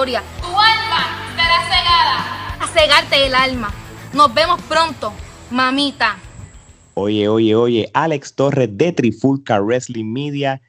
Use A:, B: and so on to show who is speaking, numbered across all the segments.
A: historia.
B: Tu alma será cegada.
A: A cegarte el alma. Nos vemos pronto, mamita.
C: Oye, oye, oye, Alex Torres de Trifulca Wrestling Media.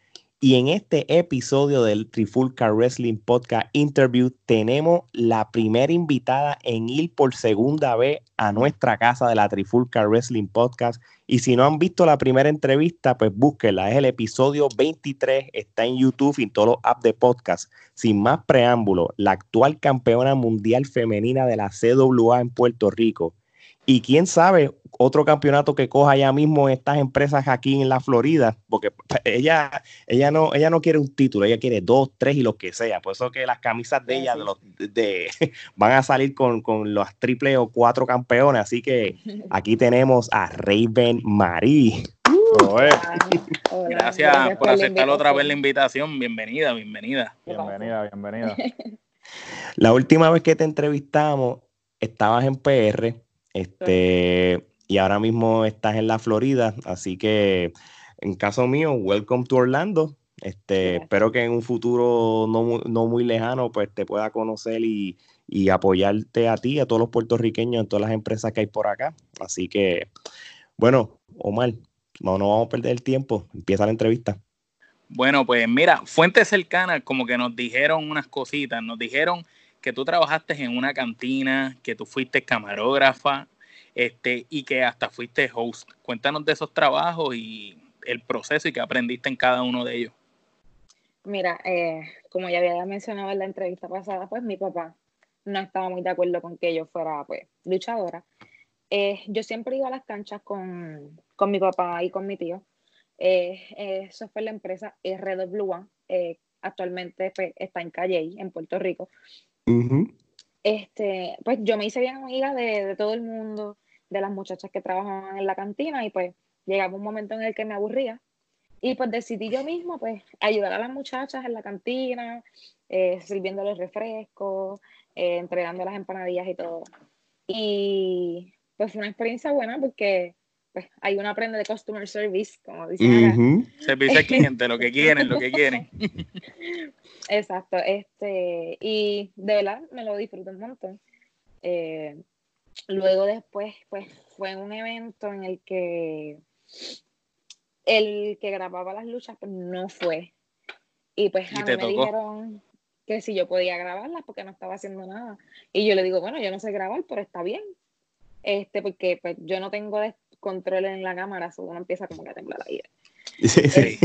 C: Y en este episodio del Trifulca Wrestling Podcast Interview tenemos la primera invitada en ir por segunda vez a nuestra casa de la Trifulca Wrestling Podcast. Y si no han visto la primera entrevista, pues búsquela. Es el episodio 23, está en YouTube y en todos los apps de podcast. Sin más preámbulo, la actual campeona mundial femenina de la CWA en Puerto Rico. Y quién sabe, otro campeonato que coja ya mismo estas empresas aquí en la Florida, porque ella, ella, no, ella no quiere un título, ella quiere dos, tres y lo que sea. Por eso que las camisas de ella de van a salir con, con los triple o cuatro campeones. Así que aquí tenemos a Raven Marie.
D: Gracias, por aceptar otra vez la invitación. Bienvenida, bienvenida.
E: Bienvenida, bienvenida.
C: La última vez que te entrevistamos, estabas en PR. Este, y ahora mismo estás en la Florida, así que en caso mío, welcome to Orlando. Este, espero que en un futuro no, muy lejano pues te pueda conocer y, apoyarte a ti, a todos los puertorriqueños, en todas las empresas que hay por acá. Así que, bueno, Omar, no, no vamos a perder el tiempo. Empieza la entrevista.
D: Bueno, pues mira, fuentes cercanas como que nos dijeron unas cositas. Nos dijeron que tú trabajaste en una cantina, que tú fuiste camarógrafa, este, y que hasta fuiste host. Cuéntanos de esos trabajos y el proceso y qué aprendiste en cada uno de ellos.
F: Mira, eh, como ya había mencionado en la entrevista pasada, pues mi papá no estaba muy de acuerdo con que yo fuera pues luchadora. Eh, yo siempre iba a las canchas con, mi papá y con mi tío. Eh, eso fue la empresa RWA, actualmente pues, está en Calle, en Puerto Rico. Este, pues yo me hice bien amiga de, todo el mundo de las muchachas que trabajaban en la cantina y pues llegaba un momento en el que me aburría y pues decidí yo mismo pues ayudar a las muchachas en la cantina, eh, sirviendo los refrescos, eh, entregando las empanadillas y todo. Y pues fue una experiencia buena porque pues ahí uno aprende de customer service, como dicen
D: Servicio al cliente, lo que quieren, lo que quieren.
F: Exacto, este, y de verdad me lo disfruto un montón. Eh, Luego después, pues fue un evento en el que el que grababa las luchas pues, no fue. Y pues a mí me dijeron que si yo podía grabarlas porque no estaba haciendo nada. Y yo le digo, bueno, yo no sé grabar, pero está bien. Este, porque pues, yo no tengo control en la cámara, uno empieza como que a temblar aire.
D: Sí, sí.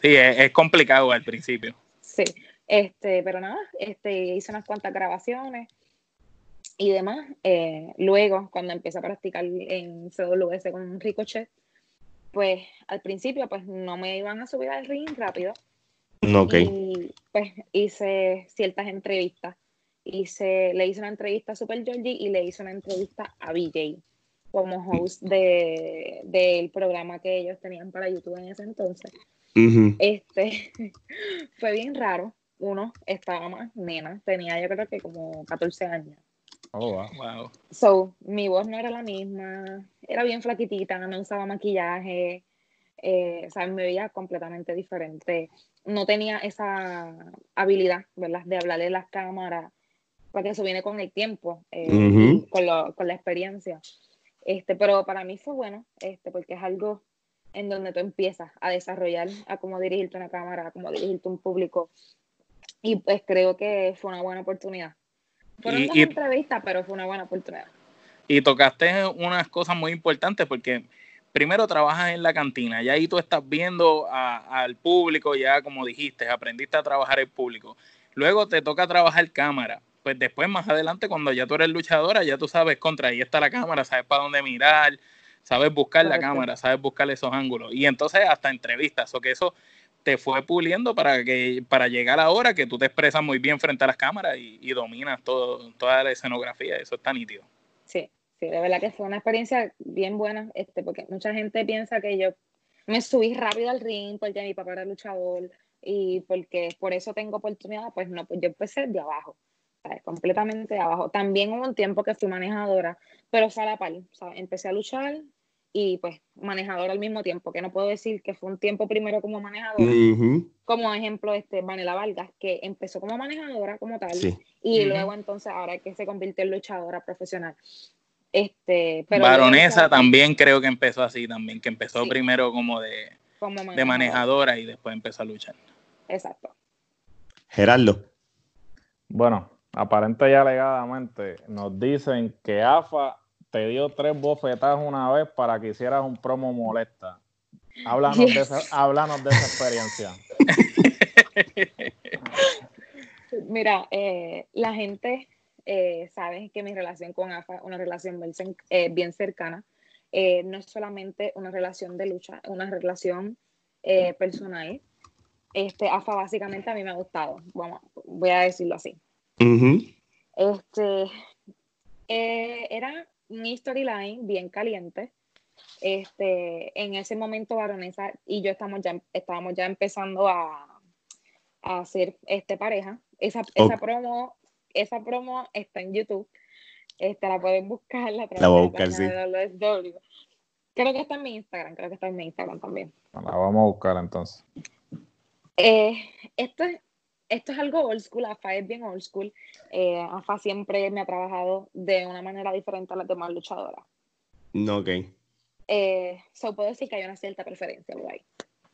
D: sí es, complicado al principio.
F: Sí, este, pero nada, este, hice unas cuantas grabaciones y demás. Eh, luego, cuando empecé a practicar en CWS con Ricochet, pues al principio pues no me iban a subir al ring rápido.
C: Ok.
F: Y pues hice ciertas entrevistas. Hice, le hice una entrevista a Super Georgie y le hice una entrevista a BJ como host del de, programa que ellos tenían para YouTube en ese entonces. Este fue bien raro. Uno estaba más nena, tenía yo creo que como 14 años.
E: Oh, wow.
F: So, mi voz no era la misma, era bien flaquitita, no usaba maquillaje, eh, o sea, me veía completamente diferente. No tenía esa habilidad, ¿verdad?, de hablarle a las cámaras, porque eso viene con el tiempo, eh, con, con, la experiencia. Este, pero para mí fue bueno, este, porque es algo en donde tú empiezas a desarrollar a cómo dirigirte una cámara, a cómo dirigirte un público. Y pues creo que fue una buena oportunidad. Fueron y, entrevistas, pero fue una buena oportunidad.
D: Y tocaste unas cosas muy importantes porque primero trabajas en la cantina, ya ahí tú estás viendo al público, ya como dijiste, aprendiste a trabajar el público. Luego te toca trabajar cámara. Pues después, más adelante, cuando ya tú eres luchadora, ya tú sabes contra ahí está la cámara, sabes para dónde mirar, sabes buscar la cámara, sabes buscar esos ángulos. Y entonces hasta entrevistas, o que eso te fue puliendo para que para llegar ahora que tú te expresas muy bien frente a las cámaras y, dominas todo, toda la escenografía, eso está nítido.
F: Sí, sí, de verdad que fue una experiencia bien buena, este, porque mucha gente piensa que yo me subí rápido al ring porque mi papá era luchador y porque por eso tengo oportunidad, pues no, pues yo empecé de abajo, completamente abajo. También hubo un tiempo que fui manejadora, pero fue a la par, empecé a luchar y pues manejador al mismo tiempo, que no puedo decir que fue un tiempo primero como manejadora, como ejemplo este Vanela Vargas, que empezó como manejadora como tal,
C: Sí.
F: y luego entonces ahora que se convirtió en luchadora profesional. Este, pero
D: Baronesa también creo que empezó así también, que empezó
F: Sí.
D: primero como de,
F: como
D: de
F: manejadora.
D: manejadora y después empezó a luchar.
F: Exacto.
C: Gerardo.
E: Bueno, aparente y alegadamente nos dicen que AFA te dio tres bofetadas una vez para que hicieras un promo molesta. Háblanos, de, esa, háblanos de esa experiencia.
F: Mira, eh, la gente eh, sabe que mi relación con AFA es una relación bien, eh, bien cercana. No es solamente una relación de lucha, es una relación personal. Este, AFA básicamente a mí me ha gustado, vamos, voy a decirlo así.
C: Ujú.
F: Este, eh, era un storyline bien caliente. Este, en ese momento Baronesa y yo estamos ya, estábamos ya empezando a, a hacer este pareja. Esa, esa promo, esa promo está en YouTube. Este, la pueden buscar a través
C: La voy a buscar,
F: WSW. Creo que está en mi Instagram, creo que está en mi Instagram también.
E: La vamos a buscar entonces.
F: Eh, esto, es- esto es algo old school, AFA es bien old school. Eh, AFA siempre me ha trabajado de una manera diferente a las demás luchadoras.
C: No, ok.
F: Eh, so puedo decir que hay una cierta preferencia por ahí.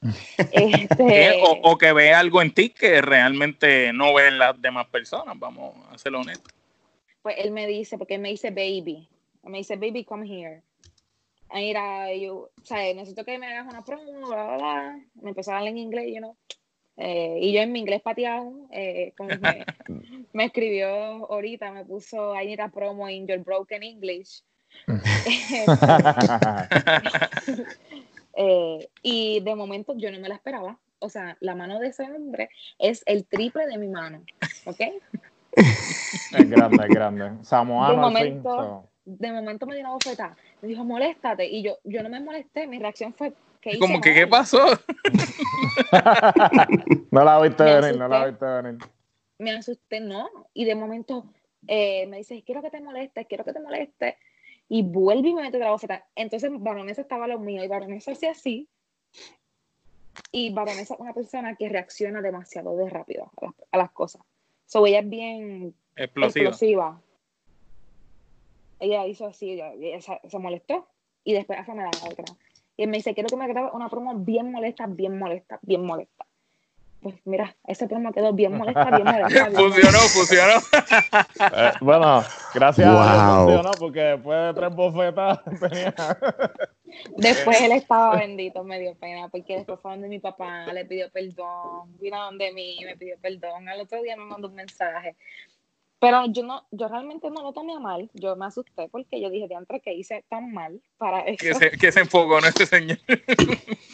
F: Este,
D: o, o que ve algo en ti que realmente no ven las demás personas, vamos a ser honestos.
F: pues él me dice, porque él me dice baby, Él me dice baby, come here. Mira, yo, o sea, necesito que me hagas una promo, bla, bla, bla. Me empezó a hablar en inglés, you know. Eh, y yo en mi inglés pateado, eh, como me, me escribió ahorita, me puso, I need a promo in your broken English. Eh, y de momento yo no me la esperaba. O sea, la mano de ese hombre es el triple de mi mano. ¿Ok?
E: Es grande, es grande. Samoano
F: De
E: al fin.
F: momento-
E: so.
F: De momento me dio una bofetada. Me dijo, moléstate. Y yo, yo no me molesté. Mi reacción fue, ¿qué hice
D: Como que? ¿qué pasó?
E: no la viste venir, no la viste venir.
F: Me asusté, no. Y de momento eh, me dice, quiero que te molestes, quiero que te molestes. Y vuelve y me mete otra bofetada. Entonces, Baronesa estaba a lo mío. Y Baronesa hacía así. Y Baronesa es una persona que reacciona demasiado de rápido a las, a las cosas. So, ella es bien
D: Explosivo.
F: explosiva. Ella hizo así, ella, ella se, se molestó y después esa me da la otra. Y él me dice, quiero que me grabe una promo bien molesta, bien molesta, bien molesta. Pues mira, esa promo quedó bien molesta, bien molesta. bien
D: Funcionó, funcionó.
E: Eh, bueno, gracias a Dios
C: Wow.
E: funcionó porque después de tres bofetadas tenía.
F: Después él estaba bendito, me dio pena, porque después fue donde mi papá le pidió perdón, vino donde mí, me pidió perdón, al otro día me mandó un mensaje. Pero yo no, yo realmente no lo tomé a mal, yo me asusté porque yo dije, diantre, que hice tan mal para eso.
D: que, se, que se enfocó en este señor.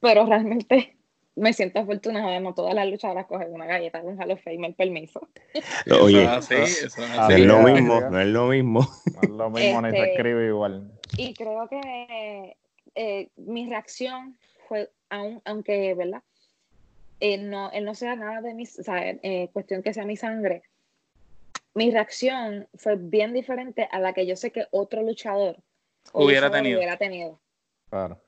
F: Pero realmente me siento afortunada de no todas las luchadoras coger una galleta de un Hall of Fame, el permiso.
C: Oye,
D: Eso es así, eso es
C: no es
D: así.
C: lo mismo, no es lo mismo.
E: No es lo mismo ni se
F: Este-
E: escribe igual.
F: Y creo que eh, mi reacción fue, aun, aunque, ¿verdad? Él no, él no sea nada de mi, o sea, eh, cuestión que sea mi sangre. Mi reacción fue bien diferente a la que yo sé que otro luchador
D: Hubiera tenido.
F: hubiera tenido.
E: Claro.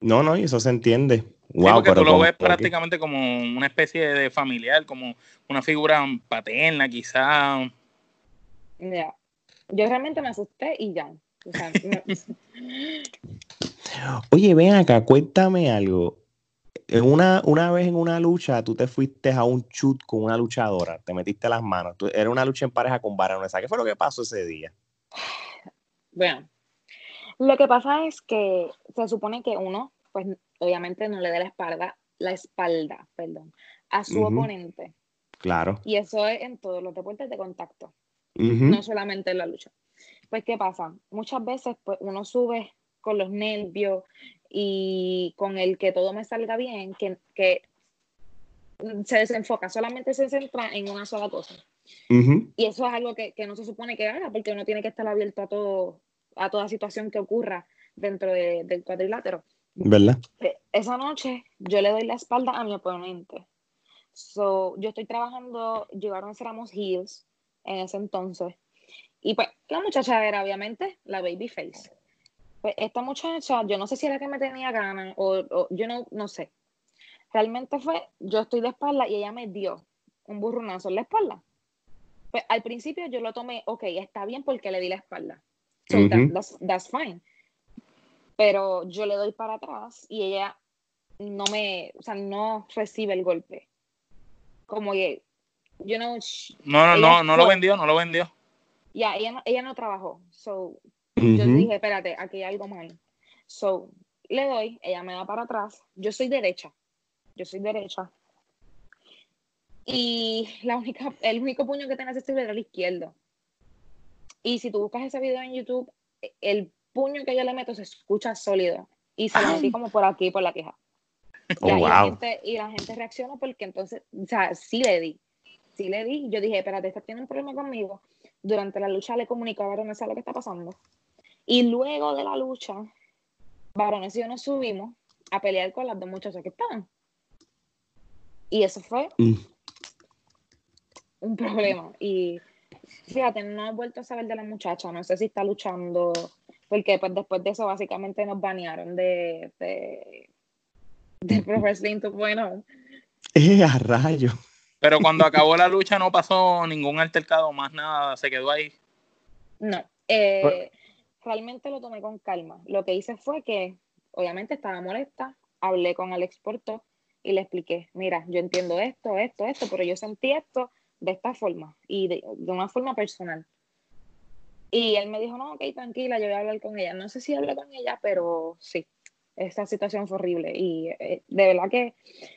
C: No, no, y eso se entiende.
D: Sí,
C: Wow,
D: porque
C: pero
D: tú lo
C: como-
D: ves prácticamente como una especie de familiar, como una figura paterna, quizá.
F: Ya. Yo realmente me asusté y ya. O sea, me-
C: Oye, ven acá, cuéntame algo. En una, una vez en una lucha, tú te fuiste a un shoot con una luchadora, te metiste las manos. Tú- era una lucha en pareja con Baronesa. ¿Qué fue lo que pasó ese día?
F: Bueno, lo que pasa es que se supone que uno, pues obviamente no le dé la espalda, la espalda, perdón, a su
C: Ujú.
F: oponente.
C: Claro.
F: Y eso es en todos los deportes de contacto,
C: Ujú.
F: no solamente en la lucha. Pues, ¿qué pasa? Muchas veces pues, uno sube con los nervios y con el que todo me salga bien, que, que se desenfoca, solamente se centra en una sola cosa. Y eso es algo que, que no se supone que haga, porque uno tiene que estar abierto a todo, a toda situación que ocurra dentro de- del cuadrilátero.
C: ¿Verdad?
F: Eh, Esa noche yo le doy la espalda a mi oponente. So, yo estoy trabajando, llegaron Ramos Hills en ese entonces. Y pues la muchacha era obviamente la baby face. Pues esta muchacha, yo no sé si era que me tenía ganas o, o yo no, no sé. Realmente fue, yo estoy de espalda y ella me dio un burronazo en la espalda. Pues al principio yo lo tomé, ok, está bien porque le di la espalda. So that-
C: Ujú.
F: that's, that's fine. Pero yo le doy para atrás y ella no me, o sea, no recibe el golpe. Como que, know, sh-
D: No, no,
F: Ella
D: no, no lo vendió, no lo vendió.
F: ya, ella no, ella no trabajó. So, yo dije, espérate, aquí hay algo mal. So, le doy, ella me da para atrás. Yo soy derecha. Yo soy derecha. Y la única, el único puño que tenía accesible era el izquierdo. Y si tú buscas ese video en YouTube, el puño que yo le meto se escucha sólido. Y se lo metí como por aquí, por la queja.
C: Oh,
F: y, la
C: wow.
F: gente, y la gente reaccionó porque entonces, o sea, sí le di. Sí le di. Yo dije, espérate, esta tiene un problema conmigo. Durante la lucha le comunicó a Baronesa lo que está pasando. Y luego de la lucha, Baronesa y yo nos subimos a pelear con las dos muchachas que estaban. Y eso fue
C: Mm.
F: un problema. Y fíjate, no he vuelto a saber de la muchacha. No sé si está luchando. Porque pues después de eso básicamente nos banearon de, de, de Pro Wrestling 2.0.
C: Eh, a rayo.
D: Pero cuando acabó la lucha no pasó ningún altercado, más nada, se quedó ahí.
F: No, eh, realmente lo tomé con calma. Lo que hice fue que, obviamente estaba molesta, hablé con Alex Porto y le expliqué, mira, yo entiendo esto, esto, esto, pero yo sentí esto de esta forma y de, de una forma personal. Y él me dijo, no, ok, tranquila, yo voy a hablar con ella. No sé si hablé con ella, pero sí, esa situación fue horrible. Y eh, de verdad que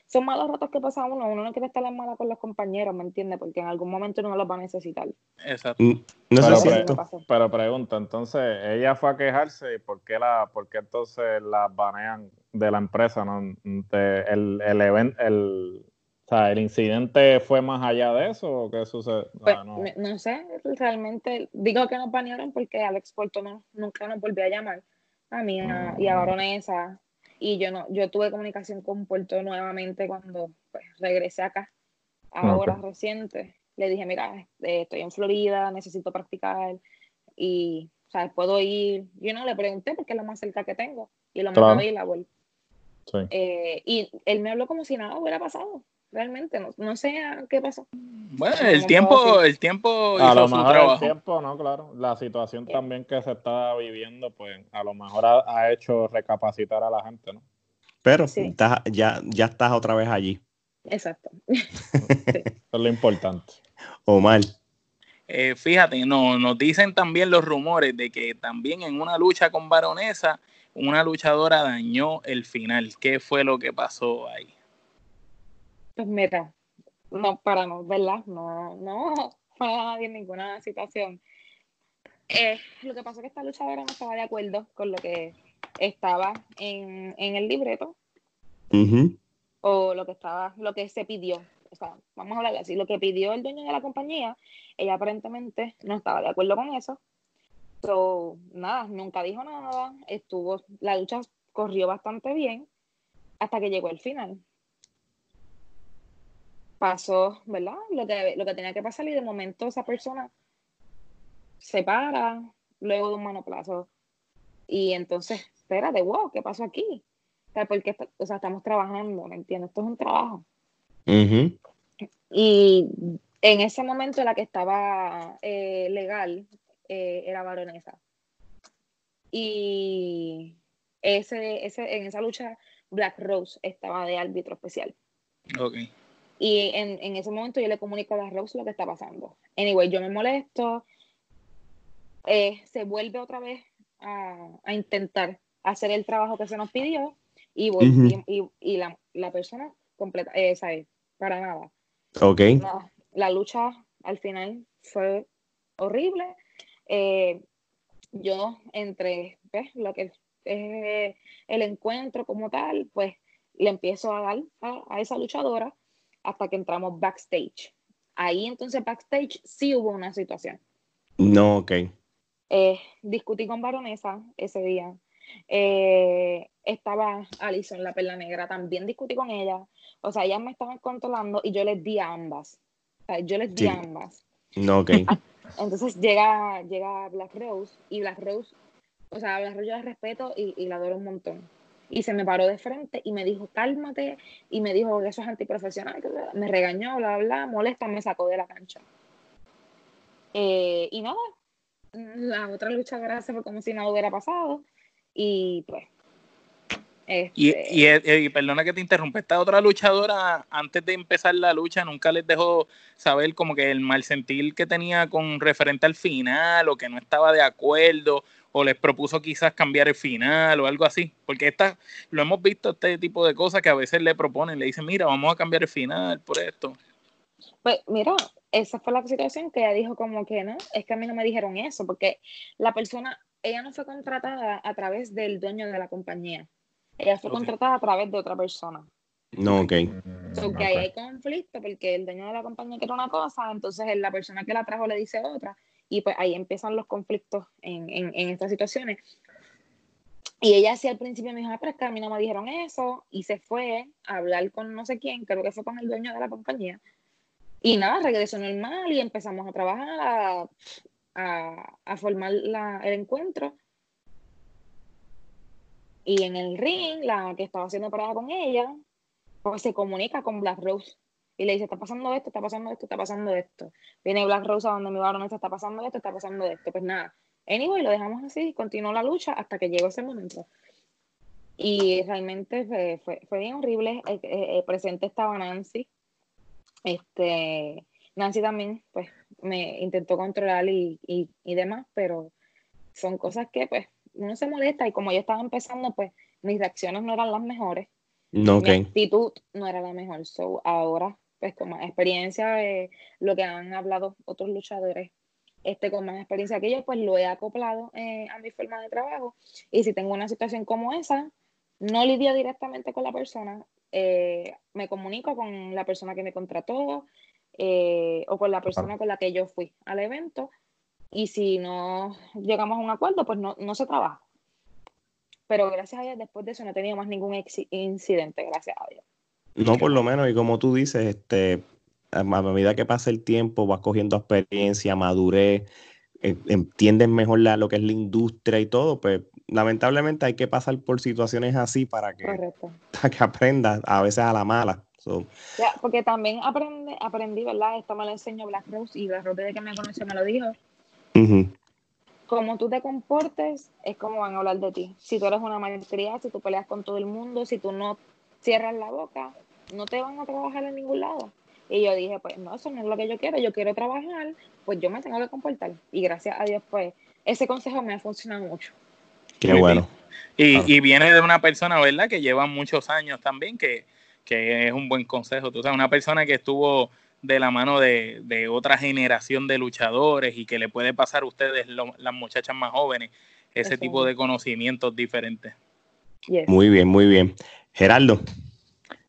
F: son malos ratos que pasa uno. Uno no quiere estar en mala con los compañeros, ¿me entiendes? Porque en algún momento uno los va a necesitar.
D: Exacto.
C: No
E: Pero,
C: es
F: pre-.
E: Pero pregunta, entonces, ella fue a quejarse y por qué, la, por qué entonces la banean de la empresa, ¿no? De- el, el, event- el, o sea, ¿el incidente fue más allá de eso o qué sucede?
F: Pues,
E: no
F: sé, realmente digo que nos banearon porque Alex Porto no, nunca nos volvió a llamar a mí a- y a Baronesa y yo no, yo tuve comunicación con Puerto nuevamente cuando pues, regresé acá, ahora reciente. Le dije, mira, este, estoy en Florida, necesito practicar y, ¿sabes? Puedo ir. Yo no le pregunté porque es lo más cerca que tengo y lo más
E: Claro.
F: available.
E: Sí.
F: Eh, y él me habló como si nada hubiera pasado. Realmente, no, no sé a qué pasó.
D: Bueno,
F: No,
D: el tiempo, el tiempo
E: A lo
D: su
E: mejor el tiempo, no, claro. La situación también que se está viviendo, pues a lo mejor ha, ha hecho recapacitar a la gente, ¿no?
C: Pero
F: Sí.
C: estás- ya, ya estás otra vez allí.
F: Exacto.
E: Eso es lo importante.
C: Omar.
D: Eh, fíjate, no, nos dicen también los rumores de que también en una lucha con Baronesa, una luchadora dañó el final. ¿Qué fue lo que pasó ahí?
F: Pues mira, no, para no, ¿verdad? No, no para nadie en ninguna situación. Eh, lo que pasó es que esta luchadora no estaba de acuerdo con lo que estaba en, en el libreto
C: Ujú.
F: o lo que estaba, lo que se pidió. O sea, vamos a hablar así, lo que pidió el dueño de la compañía, ella aparentemente no estaba de acuerdo con eso. So, nada, nunca dijo nada, estuvo, la lucha corrió bastante bien hasta que llegó el final. Pasó, ¿verdad? Lo que, lo que tenía que pasar y de momento esa persona se para luego de un manoplazo y entonces, espérate, wow, ¿qué pasó aquí? O sea, porque o sea, estamos trabajando, ¿me entiendes? Esto es un trabajo. Y en ese momento la que estaba eh, legal eh, era baronesa. Y ese, ese, en esa lucha Black Rose estaba de árbitro especial.
D: Ok.
F: Y en, en ese momento yo le comunico a Rose lo que está pasando. Anyway, yo me molesto. eh, se vuelve otra vez a, a intentar hacer el trabajo que se nos pidió y, volví-
C: Ujú.
F: y, y la, la persona completa, eh, ¿sabes? Para nada.
C: Ok.
F: No, la lucha al final fue horrible. Eh, yo entre ¿ves? lo que es el encuentro como tal, pues le empiezo a dar a, a esa luchadora hasta que entramos backstage. Ahí entonces backstage sí hubo una situación.
C: No, ok.
F: Eh, discutí con Baronesa ese día. Eh, estaba Alison, la perla negra, también discutí con ella. O sea, ellas me estaban controlando y yo les di a ambas. O sea, yo les di
C: Sí.
F: a ambas.
C: No, ok.
F: Entonces llega, llega Black Rose y Black Rose, o sea, la yo la respeto y, y la adoro un montón. Y se me paró de frente y me dijo, cálmate, y me dijo que eso es antiprofesional, me regañó, bla, bla, molesta, me sacó de la cancha. Eh, y nada, la otra lucha gracias fue como si nada hubiera pasado. Y pues.
D: Y, este y, y, perdona que te interrumpa, esta otra luchadora, antes de empezar la lucha, nunca les dejó saber como que el mal sentir que tenía con referente al final, o que no estaba de acuerdo, o les propuso quizás cambiar el final o algo así. Porque esta, lo hemos visto, este tipo de cosas que a veces le proponen, le dicen, mira, vamos a cambiar el final por esto.
F: Pues mira, esa fue la situación que ella dijo como que no, es que a mí no me dijeron eso, porque la persona, ella no fue contratada a través del dueño de la compañía, ella fue contratada a través de otra persona.
C: No, ok.
F: So, que ahí hay conflicto porque el dueño de la compañía quiere una cosa, entonces la persona que la trajo le dice otra, y pues ahí empiezan los conflictos en, en, en estas situaciones. Y ella sí al principio me dijo, ah, pero es que a mí no me dijeron eso, y se fue a hablar con no sé quién, creo que fue con el dueño de la compañía, y nada, regresó normal y empezamos a trabajar, a, a, formar la, el encuentro. Y en el ring, la que estaba haciendo parada con ella, pues se comunica con Black Rose y le dice, está pasando esto, está pasando esto, está pasando esto. Viene Black Rose a donde mi varón está pasando esto, está pasando esto. Pues nada, anyway, lo dejamos así, continuó la lucha hasta que llegó ese momento. Y realmente fue, fue, fue bien horrible. El, el, presente estaba Nancy, este, Nancy también, pues, me intentó controlar y, y, y, demás, pero son cosas que, pues, uno se molesta y como yo estaba empezando, pues, mis reacciones no eran las mejores.
C: No, okay.
F: Mi actitud no era la mejor. So, ahora, pues, con más experiencia de lo que han hablado otros luchadores, este, con más experiencia que yo, pues, lo he acoplado eh, a mi forma de trabajo. Y si tengo una situación como esa, no lidio directamente con la persona, eh, me comunico con la persona que me contrató eh, o con la persona con la que yo fui al evento y si no llegamos a un acuerdo, pues no, no se trabaja. Pero gracias a Dios, después de eso no he tenido más ningún incidente, gracias a Dios.
C: No, por lo menos, y como tú dices, este, a medida que pasa el tiempo, vas cogiendo experiencia, madurez, eh, entienden mejor la, lo que es la industria y todo, pues lamentablemente hay que pasar por situaciones así para que, para que aprendas, a veces a la mala.
F: Ya, porque también aprendí, aprendí, ¿verdad? Esto me lo enseñó Black Rose y Black Rose desde que me conoció me lo dijo. Como tú te comportes, es como van a hablar de ti. Si tú eres una maestría, si tú peleas con todo el mundo, si tú no cierras la boca, no te van a trabajar en ningún lado. Y yo dije, pues no, eso no es lo que yo quiero, yo quiero trabajar, pues yo me tengo que comportar. Y gracias a Dios, pues ese consejo me ha funcionado mucho.
C: Qué bueno.
D: Y, y, viene de una persona, ¿verdad? Que lleva muchos años también, que, que es un buen consejo. Tú sabes, una persona que estuvo de la mano de, de otra generación de luchadores y que le puede pasar a ustedes, lo, las muchachas más jóvenes, ese Eso. tipo de conocimientos diferentes.
C: Yes. Muy bien, muy bien. Gerardo.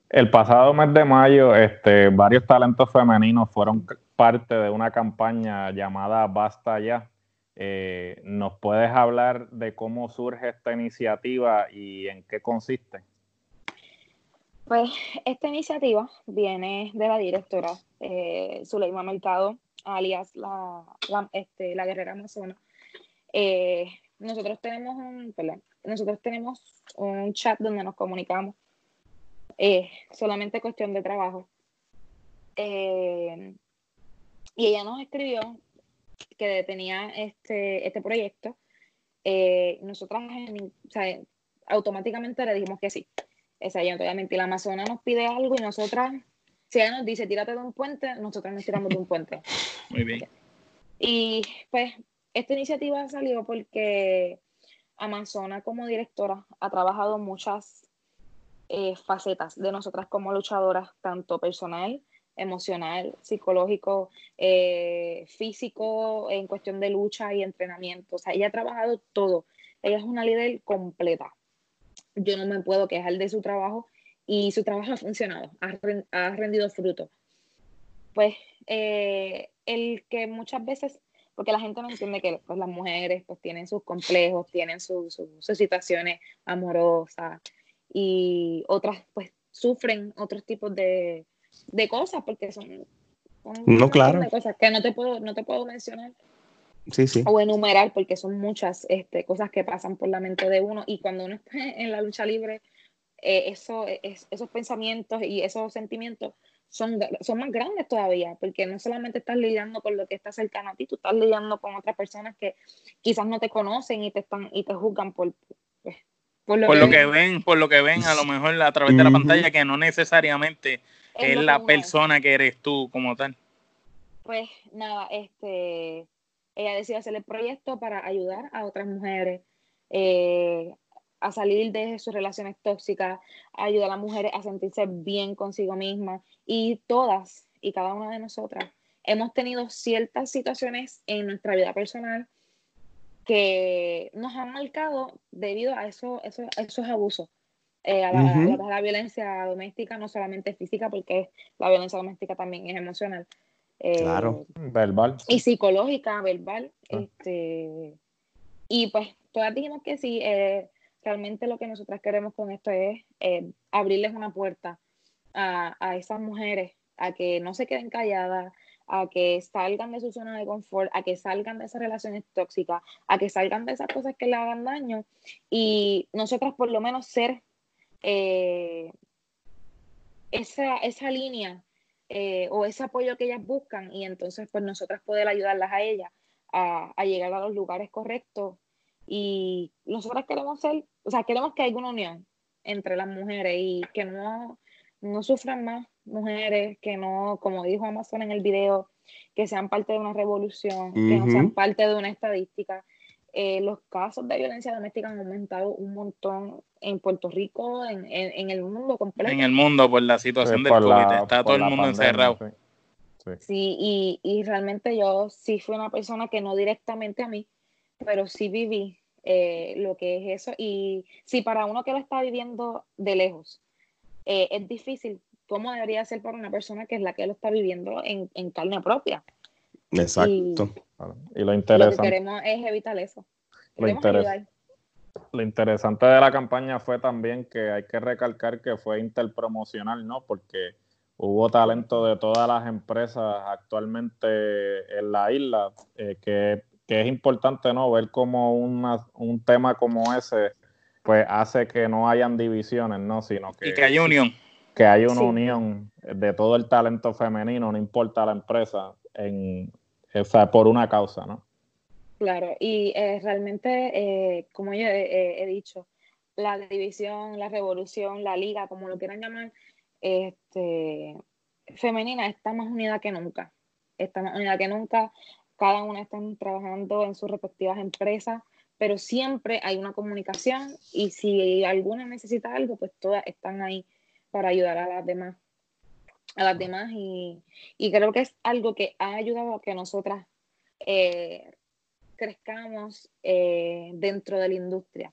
E: El pasado mes de mayo, este, varios talentos femeninos fueron parte de una campaña llamada Basta Ya, eh, ¿Nos puedes hablar de cómo surge esta iniciativa y en qué consiste?
F: Pues esta iniciativa viene de la directora eh, Zuleima Mercado, alias la, la, este, la guerrera amazona. Eh, nosotros tenemos un, perdón, nosotros tenemos un chat donde nos comunicamos. Eh, solamente cuestión de trabajo. Eh, y ella nos escribió que tenía este, este proyecto, eh, nosotras automáticamente le dijimos que sí. O sea, yo obviamente la Amazona nos pide algo y nosotras, si ella nos dice tírate de un puente, nosotras nos tiramos de un puente.
D: Muy bien.
F: Y pues esta iniciativa salió porque Amazona como directora ha trabajado muchas eh, facetas de nosotras como luchadoras, tanto personal emocional, psicológico, eh, físico, en cuestión de lucha y entrenamiento. O sea, ella ha trabajado todo. Ella es una líder completa. Yo no me puedo quejar de su trabajo y su trabajo ha funcionado, ha, rendido fruto. Pues eh, el que muchas veces, porque la gente no entiende que pues, las mujeres pues tienen sus complejos, tienen sus su, su situaciones amorosas y otras pues sufren otros tipos de, de cosas, porque son, son
C: no, claro.
F: de cosas que no te puedo, no te puedo mencionar.
C: Sí, sí.
F: o enumerar, porque son muchas este, cosas que pasan por la mente de uno y cuando uno está en la lucha libre, eh, eso, es, esos pensamientos y esos sentimientos son, son más grandes todavía, porque no solamente estás lidiando con lo que está cercano a ti, tú estás lidiando con otras personas que quizás no te conocen y te están y te juzgan por, pues,
D: por, lo, que, ven, por lo que ven a lo mejor a través de la pantalla, que no necesariamente es, la persona que eres tú como tal.
F: Pues nada, este ella decidió hacer el proyecto para ayudar a otras mujeres eh, a salir de sus relaciones tóxicas, ayudar a las mujeres a sentirse bien consigo mismas y todas y cada una de nosotras hemos tenido ciertas situaciones en nuestra vida personal que nos han marcado debido a, eso, esos abusos, eh, a, la, violencia doméstica, no solamente física, porque la violencia doméstica también es emocional.
C: Eh, claro,
E: verbal.
F: Y psicológica, verbal. Ah. Este, y pues todas dijimos que sí, eh, realmente lo que nosotras queremos con esto es abrirles una puerta a, a esas mujeres a que no se queden calladas, a que salgan de su zona de confort, a que salgan de esas relaciones tóxicas, a que salgan de esas cosas que le hagan daño y nosotras por lo menos ser eh, esa, esa línea eh, o ese apoyo que ellas buscan y entonces pues nosotras poder ayudarlas a ellas a, a, llegar a los lugares correctos y nosotras queremos ser, o sea, queremos que haya una unión entre las mujeres y que no, no sufran más mujeres, que no, como dijo Amazon en el video, que sean parte de una revolución, que no sean parte de una estadística. Eh, los casos de violencia doméstica han aumentado un montón en Puerto Rico, en, en, el mundo completo.
D: En el mundo por la situación del COVID, está todo el mundo encerrado.
F: Sí, y, y, realmente yo sí fui una persona que no directamente a mí, pero sí viví eh, lo que es eso. Y si para uno que lo está viviendo de lejos eh, es difícil, cómo debería ser para una persona que es la que lo está viviendo en, carne propia.
C: Exacto.
E: Y, lo interesante.
F: Lo que queremos es evitar eso.
E: Lo, lo, interesante de la campaña fue también que hay que recalcar que fue interpromocional, ¿no? Porque hubo talento de todas las empresas actualmente en la isla, eh, que, es importante, ¿no? Ver cómo un tema como ese, pues hace que no hayan divisiones, ¿no? Sino que...
D: Y que haya unión
E: que hay una unión de todo el talento femenino, no importa la empresa, en, por una causa, ¿no?
F: Claro, y eh, realmente, eh, como yo he, dicho, la división, la revolución, la liga, como lo quieran llamar, este, femenina está más unida que nunca. Está más unida que nunca. Cada una está trabajando en sus respectivas empresas, pero siempre hay una comunicación y si alguna necesita algo, pues todas están ahí para ayudar a las demás, a las demás y, creo que es algo que ha ayudado a que nosotras eh, crezcamos eh, dentro de la industria,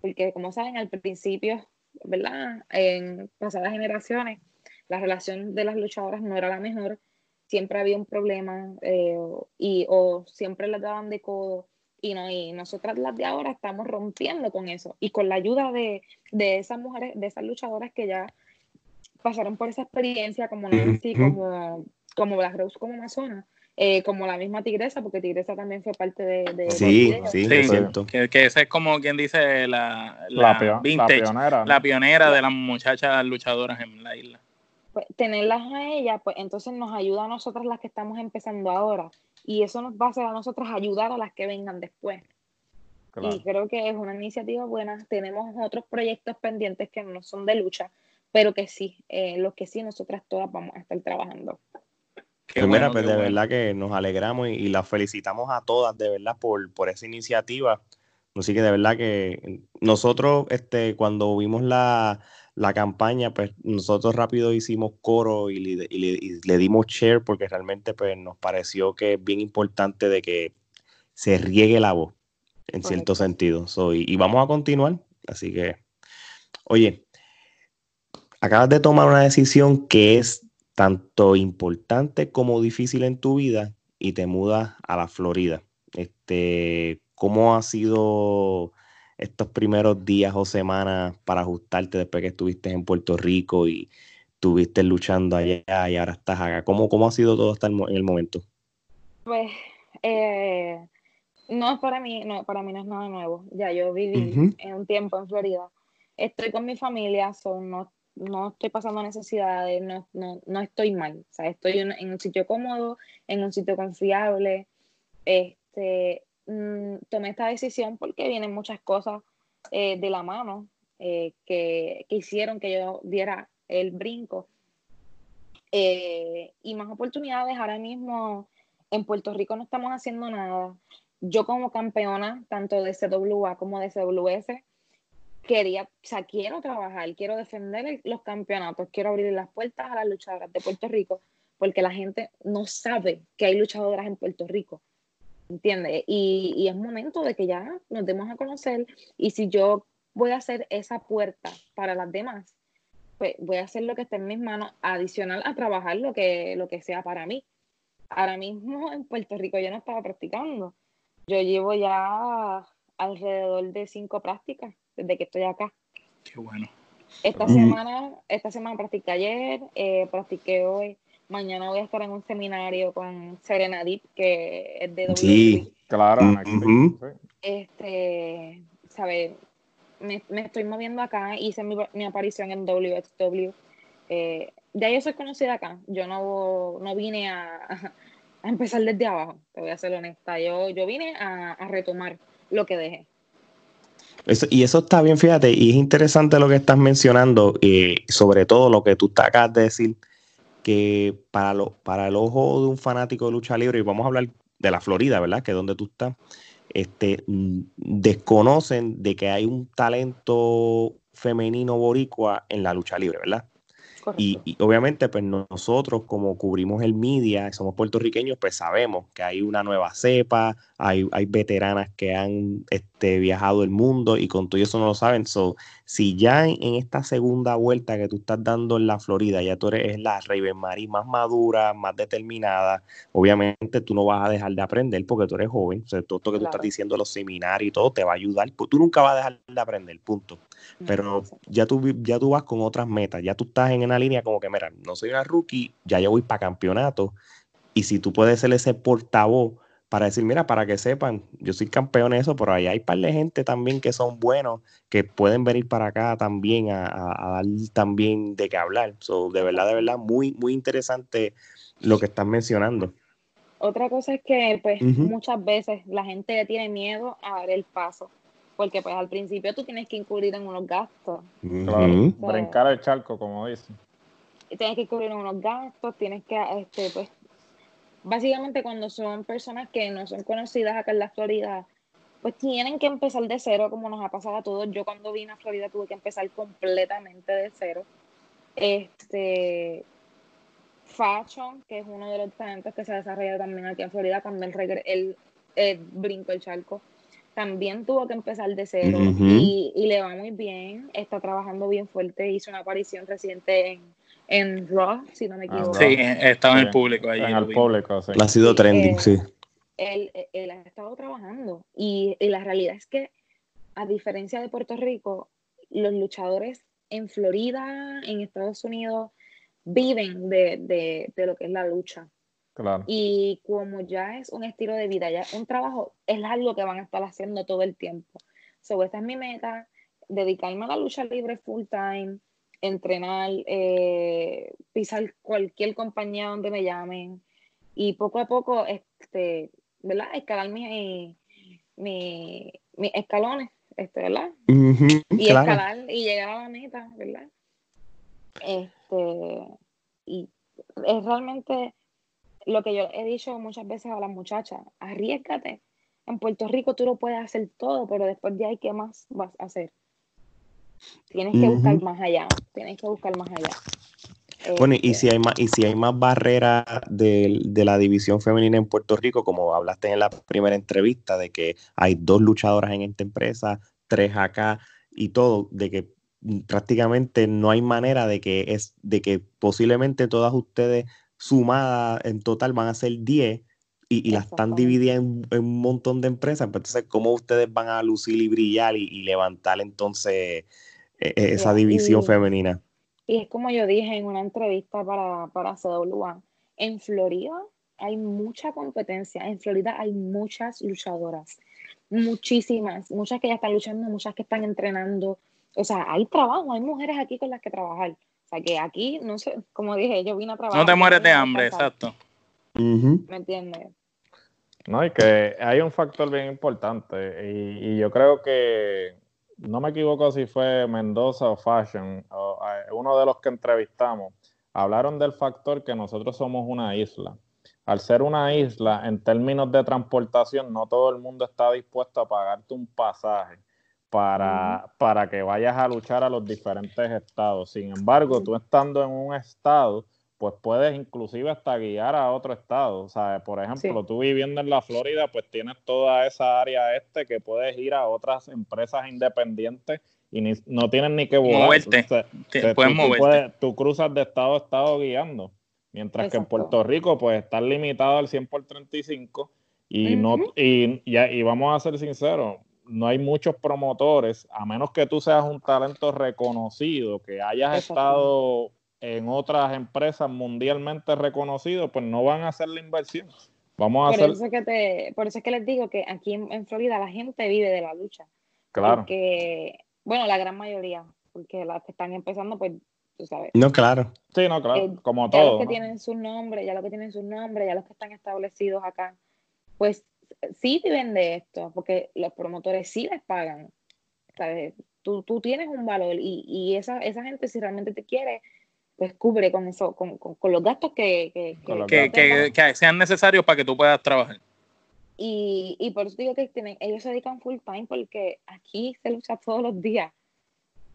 F: porque como saben al principio, ¿verdad? En pasadas generaciones, la relación de las luchadoras no era la mejor, siempre había un problema eh, y, o siempre las daban de codo. Y, no, y nosotras las de ahora estamos rompiendo con eso. Y con la ayuda de, de esas mujeres, de esas luchadoras que ya pasaron por esa experiencia como Nancy, como, como Black Rose, como Amazona, eh, como la misma Tigresa, porque Tigresa también fue parte de...
C: sí, sí,
D: es cierto. Que, que esa es como quien dice la, la, pionera, la pionera de las muchachas luchadoras en la isla.
F: Pues, tenerlas a ellas, pues entonces nos ayuda a nosotras las que estamos empezando ahora. Y eso nos va a hacer a nosotras ayudar a las que vengan después. Y creo que es una iniciativa buena. Tenemos otros proyectos pendientes que no son de lucha, pero que sí, eh, los que sí, nosotras todas vamos a estar trabajando.
C: Primero, pues de verdad que nos alegramos y, las felicitamos a todas, de verdad, por, por esa iniciativa. Así que de verdad que nosotros, este, cuando vimos la, campaña, pues nosotros rápido hicimos coro y le, dimos share porque realmente pues, nos pareció que es bien importante de que se riegue la voz, en cierto sentido. y, y, vamos a continuar. Así que, oye, acabas de tomar una decisión que es tanto importante como difícil en tu vida y te mudas a la Florida. Este, ¿Cómo ha sido estos primeros días o semanas para ajustarte después que estuviste en Puerto Rico y estuviste luchando allá y ahora estás acá? ¿Cómo, cómo ha sido todo hasta el, en el momento?
F: Pues eh, No, para mí, no, para mí no es nada nuevo. Ya yo viví en un tiempo en Florida. Estoy con mi familia, son, no, no estoy pasando necesidades, no, no, no estoy mal. O estoy en, un sitio cómodo, en un sitio confiable. Este, mm, tomé esta decisión porque vienen muchas cosas eh, de la mano eh, que, que, hicieron que yo diera el brinco. Eh, y más oportunidades ahora mismo en Puerto Rico no estamos haciendo nada. Yo como campeona, tanto de CWA como de CWS, quería, o sea, quiero trabajar, quiero defender los campeonatos, quiero abrir las puertas a las luchadoras de Puerto Rico, porque la gente no sabe que hay luchadoras en Puerto Rico. ¿Entiendes? Y, y, es momento de que ya nos demos a conocer. Y si yo voy a hacer esa puerta para las demás, pues voy a hacer lo que esté en mis manos, adicional a trabajar lo que, lo que sea para mí. Ahora mismo en Puerto Rico yo no estaba practicando. Yo llevo ya alrededor de cinco prácticas desde que estoy acá.
D: Qué bueno.
F: Esta semana, esta semana practiqué ayer, eh, practiqué hoy. Mañana voy a estar en un seminario con Serena Deep, que es de WWE.
C: Sí,
E: claro.
F: Este, ¿sabes? Me, me, estoy moviendo acá, hice mi, mi aparición en WXW. Eh, ya yo soy conocida acá. Yo no, no vine a, a, empezar desde abajo, te voy a ser honesta. Yo, yo vine a, a retomar lo que dejé
C: y eso está bien, fíjate, y es interesante lo que estás mencionando, eh, sobre todo lo que tú acabas de decir, que para, lo, para el ojo de un fanático de lucha libre, y vamos a hablar de la Florida, ¿verdad? Que es donde tú estás, este, mm, desconocen de que hay un talento femenino boricua en la lucha libre, ¿verdad? Y, obviamente, pues nosotros como cubrimos el media, somos puertorriqueños, pues sabemos que hay una nueva cepa, hay, hay veteranas que han este, viajado el mundo y con todo eso no lo saben. So, si ya en, esta segunda vuelta que tú estás dando en la Florida, ya tú eres la Raven Marie más madura, más determinada, obviamente tú no vas a dejar de aprender porque tú eres joven. O sea, todo esto que tú estás diciendo, los seminarios y todo, te va a ayudar. Tú nunca vas a dejar de aprender, punto. Pero ya tú, ya tú vas con otras metas, ya tú estás en una línea como que, mira, no soy una rookie, ya yo voy para campeonato. Y si tú puedes ser ese portavoz para decir, mira, para que sepan, yo soy campeón en eso, pero ahí hay un par de gente también que son buenos, que pueden venir para acá también a, dar también de qué hablar. So, de verdad, de verdad, muy, muy interesante lo que están mencionando.
F: Otra cosa es que, pues, muchas veces la gente tiene miedo a dar el paso porque pues al principio tú tienes que incurrir en unos gastos.
E: Claro, brincar el charco, como dicen.
F: Tienes que incurrir en unos gastos, tienes que, este, pues, básicamente cuando son personas que no son conocidas acá en la Florida, pues tienen que empezar de cero, como nos ha pasado a todos. Yo cuando vine a Florida tuve que empezar completamente de cero. Este, Fashion, que es uno de los talentos que se ha desarrollado también aquí en Florida, cuando él, él, él brincó el charco también tuvo que empezar de cero y, le va muy bien, está trabajando bien fuerte, hizo una aparición reciente en, en Raw, si no me ah, equivoco.
D: Sí, estaba en el público
E: allí. En el público, sí.
C: Ha sido trending, sí.
F: Él, él, ha estado trabajando y, la realidad es que, a diferencia de Puerto Rico, los luchadores en Florida, en Estados Unidos, viven de, de, de lo que es la lucha. Y como ya es un estilo de vida, ya un trabajo, es algo que van a estar haciendo todo el tiempo. So, esta es mi meta, dedicarme a la lucha libre full time, entrenar, eh, pisar cualquier compañía donde me llamen y poco a poco, este, ¿verdad? Escalar mis, mi, escalones, este, ¿verdad? y escalar y llegar a la meta, ¿verdad? Este, y es realmente lo que yo he dicho muchas veces a las muchachas, arriesgate. En Puerto Rico tú lo puedes hacer todo, pero después de ahí, ¿qué más vas a hacer? Tienes que buscar más allá, tienes que buscar más allá.
C: Bueno, y si hay más, y si hay más barreras de, la división femenina en Puerto Rico, como hablaste en la primera entrevista, de que hay dos luchadoras en esta empresa, tres acá y todo, de que prácticamente no hay manera de que es, de que posiblemente todas ustedes sumadas en total van a ser 10 y, las están divididas en, un montón de empresas. Pues, entonces, ¿cómo ustedes van a lucir y brillar y, levantar entonces e, e, esa división femenina?
F: Y es como yo dije en una entrevista para, para CWA, en Florida hay mucha competencia. En Florida hay muchas luchadoras, muchísimas, muchas que ya están luchando, muchas que están entrenando. O sea, hay trabajo, hay mujeres aquí con las que trabajar. O sea, que aquí, no sé, como dije, yo vine a trabajar.
D: No te mueres de hambre, exacto.
F: ¿Me entiendes?
E: No, y que hay un factor bien importante y, y yo creo que, no me equivoco si fue Mendoza o Fashion, o, eh, uno de los que entrevistamos, hablaron del factor que nosotros somos una isla. Al ser una isla, en términos de transportación, no todo el mundo está dispuesto a pagarte un pasaje para, para que vayas a luchar a los diferentes estados. Sin embargo, tú estando en un estado, pues puedes inclusive hasta guiar a otro estado. O sea, por ejemplo,
F: Sí.
E: tú viviendo en la Florida, pues tienes toda esa área este que puedes ir a otras empresas independientes y ni- no tienes ni que volar.
D: Moverte.
E: O sea,
D: Te-
E: o sea,
D: puedes
E: tú, tú
D: moverte.
E: puedes- tú cruzas de estado a estado guiando. Mientras que en. Puerto Rico, pues estás limitado al 100 por 35 y, no,
F: Ujú.
E: y, ya- y vamos a ser sinceros, no hay muchos promotores, a menos que tú seas un talento reconocido, que hayas estado en otras empresas mundialmente reconocidas, pues no van a hacer la inversión. Vamos a
F: Por
E: hacer,
F: eso, que te, por eso es que les digo que aquí en, en Florida la gente vive de la lucha.
E: claro,
F: Porque, bueno, la gran mayoría, porque las que están empezando, pues, tú sabes.
C: No, claro.
E: sí, no, claro,
F: eh,
E: como
F: ya los
E: todo.
F: que
E: ¿no?
F: tienen sus nombres, ya los que tienen sus nombres, ya los que están establecidos acá, pues sí viven de esto, porque los promotores sí les pagan. ¿sabes? Tú, tú tienes un valor y, y esa, esa gente si realmente te quiere, pues cubre con eso, con, con, con los gastos que,
D: que, que, que sean necesarios para que tú puedas trabajar.
F: Y, y por eso digo que tienen, ellos se dedican full time porque aquí se lucha todos los días.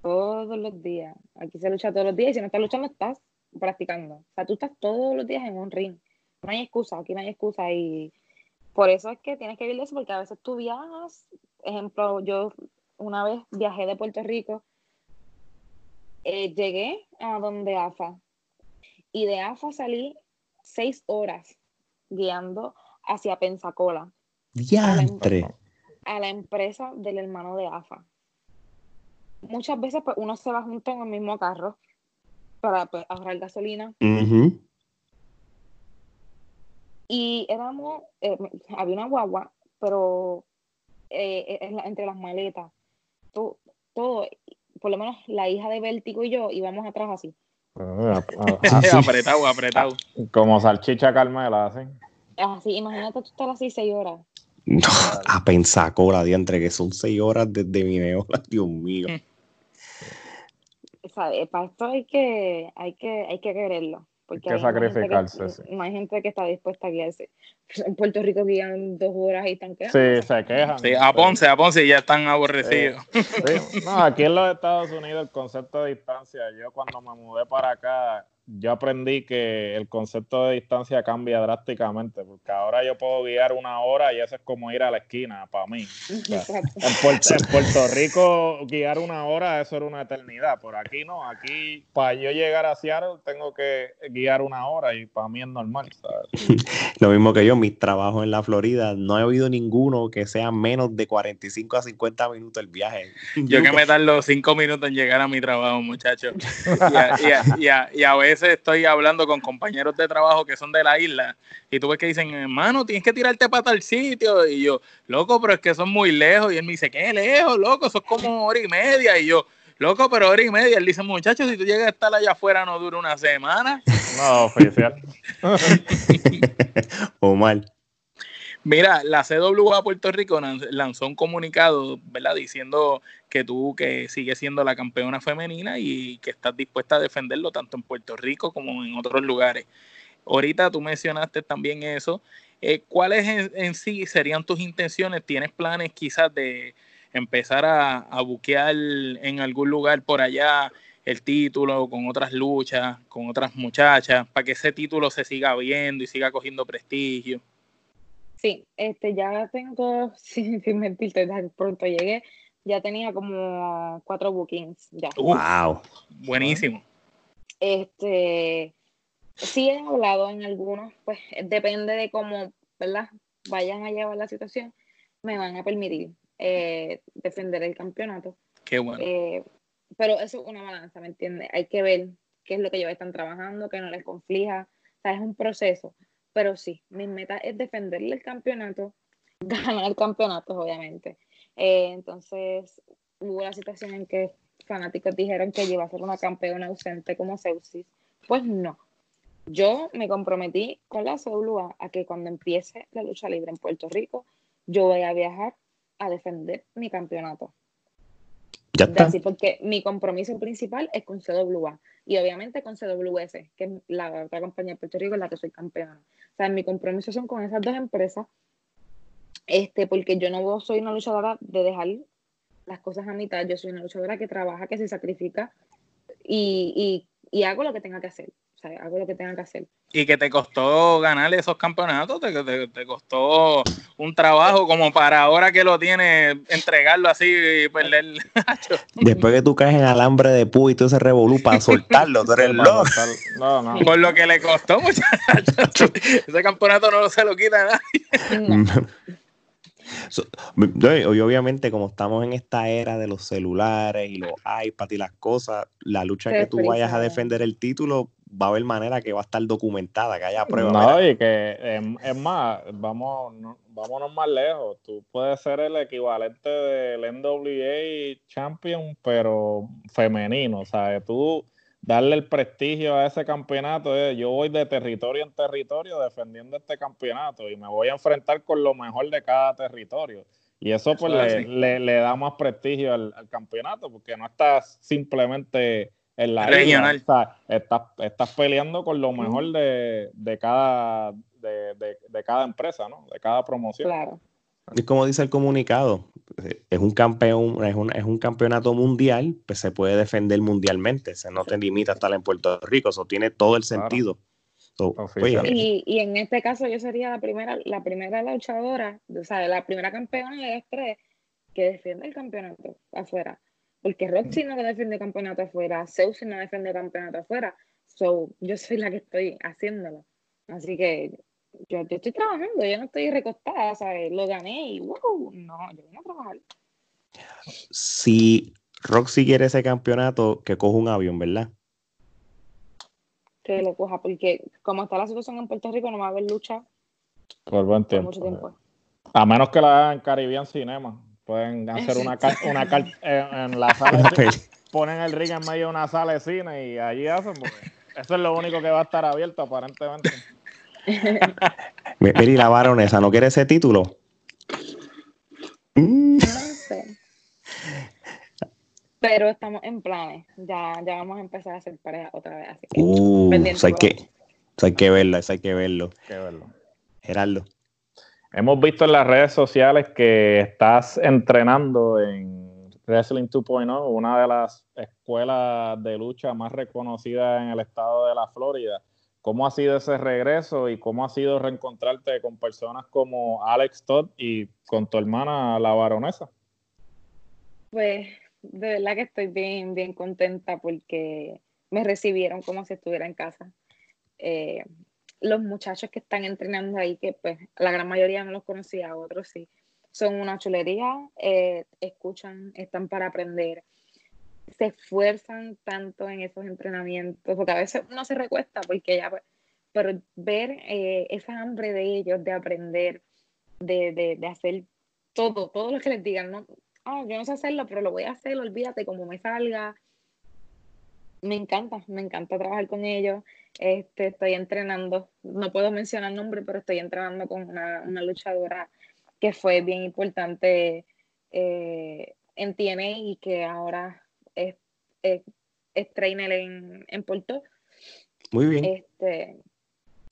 F: Todos los días. Aquí se lucha todos los días y si no estás luchando, estás practicando. O sea, tú estás todos los días en un ring. No hay excusa, aquí no hay excusa. Y por eso es que tienes que vivir de eso, porque a veces tú viajas. Ejemplo, yo una vez viajé de Puerto Rico, eh, llegué a donde AFA. Y de AFA salí seis horas guiando hacia Pensacola
C: Diantre.
F: a la empresa del hermano de AFA. Muchas veces pues, uno se va junto en el mismo carro para pues, ahorrar gasolina
C: Ujú.
F: Y éramos, eh, había una guagua, pero eh, en la- entre las maletas, todo, todo, por lo menos la hija de Vértigo y yo íbamos atrás así.
E: Ah, ah, ah,
D: apretado, apretado.
E: como salchicha Carmela, así.
F: Así, imagínate tú estar así seis horas.
C: No, a Pensacola, diantre, que son seis horas desde mi neola, Dios mío.
F: O sea, eh, para esto hay que, hay que, hay que quererlo. Porque
E: que
F: hay una gente
E: sacrificarse, sí.
F: No hay gente que está dispuesta a guiarse. En Puerto Rico guían dos horas y están quedando.
E: Sí, se quejan.
D: Sí, a Ponce, a Ponce ya están aborrecidos.
E: Sí, No, aquí en los Estados Unidos el concepto de distancia, yo cuando me mudé para acá, yo aprendí que el concepto de distancia cambia drásticamente, porque ahora yo puedo guiar una hora y eso es como ir a la esquina para mí. En Puerto, en Puerto Rico guiar una hora, eso era una eternidad. Por aquí no, aquí para yo llegar a Seattle tengo que guiar una hora y para mí es normal. ¿sabes?
C: Lo mismo que yo, mis trabajos en la Florida, no he oído ninguno que sea menos de 45 a 50 minutos el viaje.
D: Yo que me tardo cinco minutos en llegar a mi trabajo, muchachos. Y a, y a- y a- y a veces estoy hablando con compañeros de trabajo que son de la isla y tú ves que dicen, hermano, tienes que tirarte para tal sitio. Y yo, loco, pero es que son muy lejos. Y él me dice, ¿qué lejos, loco? Eso es como hora y media. Y yo, loco, pero hora y media. Él dice, muchachos, si tú llegas a estar allá afuera no dura una semana.
E: No, oficial.
C: Omar.
D: Mira, la CWA Puerto Rico lan- lanzó un comunicado, ¿verdad? Diciendo que tú que sigues siendo la campeona femenina y que estás dispuesta a defenderlo tanto en Puerto Rico como en otros lugares. Ahorita tú mencionaste también eso. Eh, ¿Cuáles en, en sí serían tus intenciones? ¿Tienes planes quizás de empezar a, a buquear en algún lugar por allá el título con otras luchas, con otras muchachas, para que ese título se siga viendo y siga cogiendo prestigio?
F: Sí, este, ya tengo, sin, sin mentirte, tan pronto llegué, ya tenía como cuatro bookings ya.
C: Wow.
D: buenísimo.
F: Este, sí he hablado en algunos, pues depende de cómo, ¿verdad? Vayan a llevar la situación, me van a permitir eh, defender el campeonato.
D: Qué bueno.
F: Eh, pero eso es una balanza, ¿me entiendes? Hay que ver qué es lo que ellos están trabajando, que no les conflija. O sea, es un proceso. Pero sí, mi meta es defenderle el campeonato, ganar campeonatos, obviamente. Eh, entonces, hubo la situación en que fanáticos dijeron que iba a ser una campeona ausente como Seusis. Pues no. Yo me comprometí con la CWA a que cuando empiece la lucha libre en Puerto Rico, yo voy a viajar a defender mi campeonato.
C: Ya está.
F: Así porque mi compromiso principal es con CWA y obviamente con CWS, que es la otra compañía de Puerto Rico en la que soy campeona. O sea, mi compromiso son con esas dos empresas, este, porque yo no soy una luchadora de dejar las cosas a mitad, yo soy una luchadora que trabaja, que se sacrifica y, y, y hago lo que tenga que hacer. O sea, hago lo que tenga que hacer.
D: Y que te costó ganar esos campeonatos, te, te, te costó un trabajo como para ahora que lo tienes, entregarlo así y perder.
C: Después que tú caes en alambre de pu y tú se revolú para soltarlo, tú eres loco.
E: No, no.
D: Por lo que le costó, muchachos. Ese campeonato no se lo quita a nadie.
C: So, y obviamente como estamos en esta era de los celulares y los iPads y las cosas, la lucha que tú vayas a defender el título va a haber manera que va a estar documentada, que haya pruebas.
E: No,
C: mira.
E: y que em, es más, vamos, no- vámonos más lejos. Tú puedes ser el equivalente del NWA Champion, pero femenino. O sea, tú darle el prestigio a ese campeonato. eh, yo voy de territorio en territorio defendiendo este campeonato y me voy a enfrentar con lo mejor de cada territorio. Y eso pues
D: es
E: le, le- le da más prestigio al, al campeonato, porque no estás simplemente en la
D: Regional.
E: isla, o sea, estás, estás peleando con lo mejor de, de cada de, de- de cada empresa, ¿no? De cada promoción.
F: Claro.
C: Es como dice el comunicado, es un campeón, es un, es un campeonato mundial, pues se puede defender mundialmente, se no te limita a estar en Puerto Rico, eso tiene todo el
E: Claro.
C: sentido. So,
E: Oficial.
C: oye,
F: Y, y en este caso yo sería la primera, la primera luchadora, o sea, la primera campeona de las tres que defiende el campeonato afuera. Porque Roxy no defiende el campeonato afuera, Zeus no defiende el campeonato afuera. So, yo soy la que estoy haciéndolo. Así que yo, yo estoy trabajando, yo no estoy recostada, ¿sabes? Lo gané y wow, no, yo vine a trabajar.
C: si Roxy quiere ese campeonato, que coja un avión, ¿verdad?
F: Que lo coja, porque como está la situación en Puerto Rico, no va a haber lucha
E: Por buen
F: por mucho tiempo.
E: A menos que la hagan en Caribbean Cinema. Pueden hacer una, car- una car- en, en la sala de cine, ponen el ring en medio de una sala de cine y allí hacen, porque eso es lo único que va a estar abierto aparentemente.
C: Mi- Mira, y la baronesa, ¿no quiere ese título? Mm,
F: No sé. Pero estamos en planes. Ya, ya vamos a empezar a hacer pareja otra vez. Así que
C: Uh, eso hay, que,
F: ahí.
C: eso hay que verlo, eso hay que verlo.
E: Verlo.
C: Gerardo.
E: Hemos visto en las redes sociales que estás entrenando en Wrestling 2.0, una de las escuelas de lucha más reconocidas en el estado de la Florida. ¿Cómo ha sido ese regreso y cómo ha sido reencontrarte con personas como Alex Todd y con tu hermana, la baronesa?
F: Pues de verdad que estoy bien, bien contenta porque me recibieron como si estuviera en casa. Eh, los muchachos que están entrenando ahí, que pues la gran mayoría no los conocía, otros sí, son una chulería, eh, escuchan, están para aprender, se esfuerzan tanto en esos entrenamientos, porque a veces uno se recuesta porque ya, pues, pero ver eh, esa hambre de ellos de aprender, de, de, hacer todo, todo lo que les digan, no, ah, yo no sé hacerlo, pero lo voy a hacer, olvídate como me salga. Me encanta, me encanta trabajar con ellos. Este, estoy entrenando, no puedo mencionar nombre, pero estoy entrenando con una, una luchadora que fue bien importante eh, en TNA y que ahora es, es, es trainer en, en Porto.
C: Muy bien.
F: Este,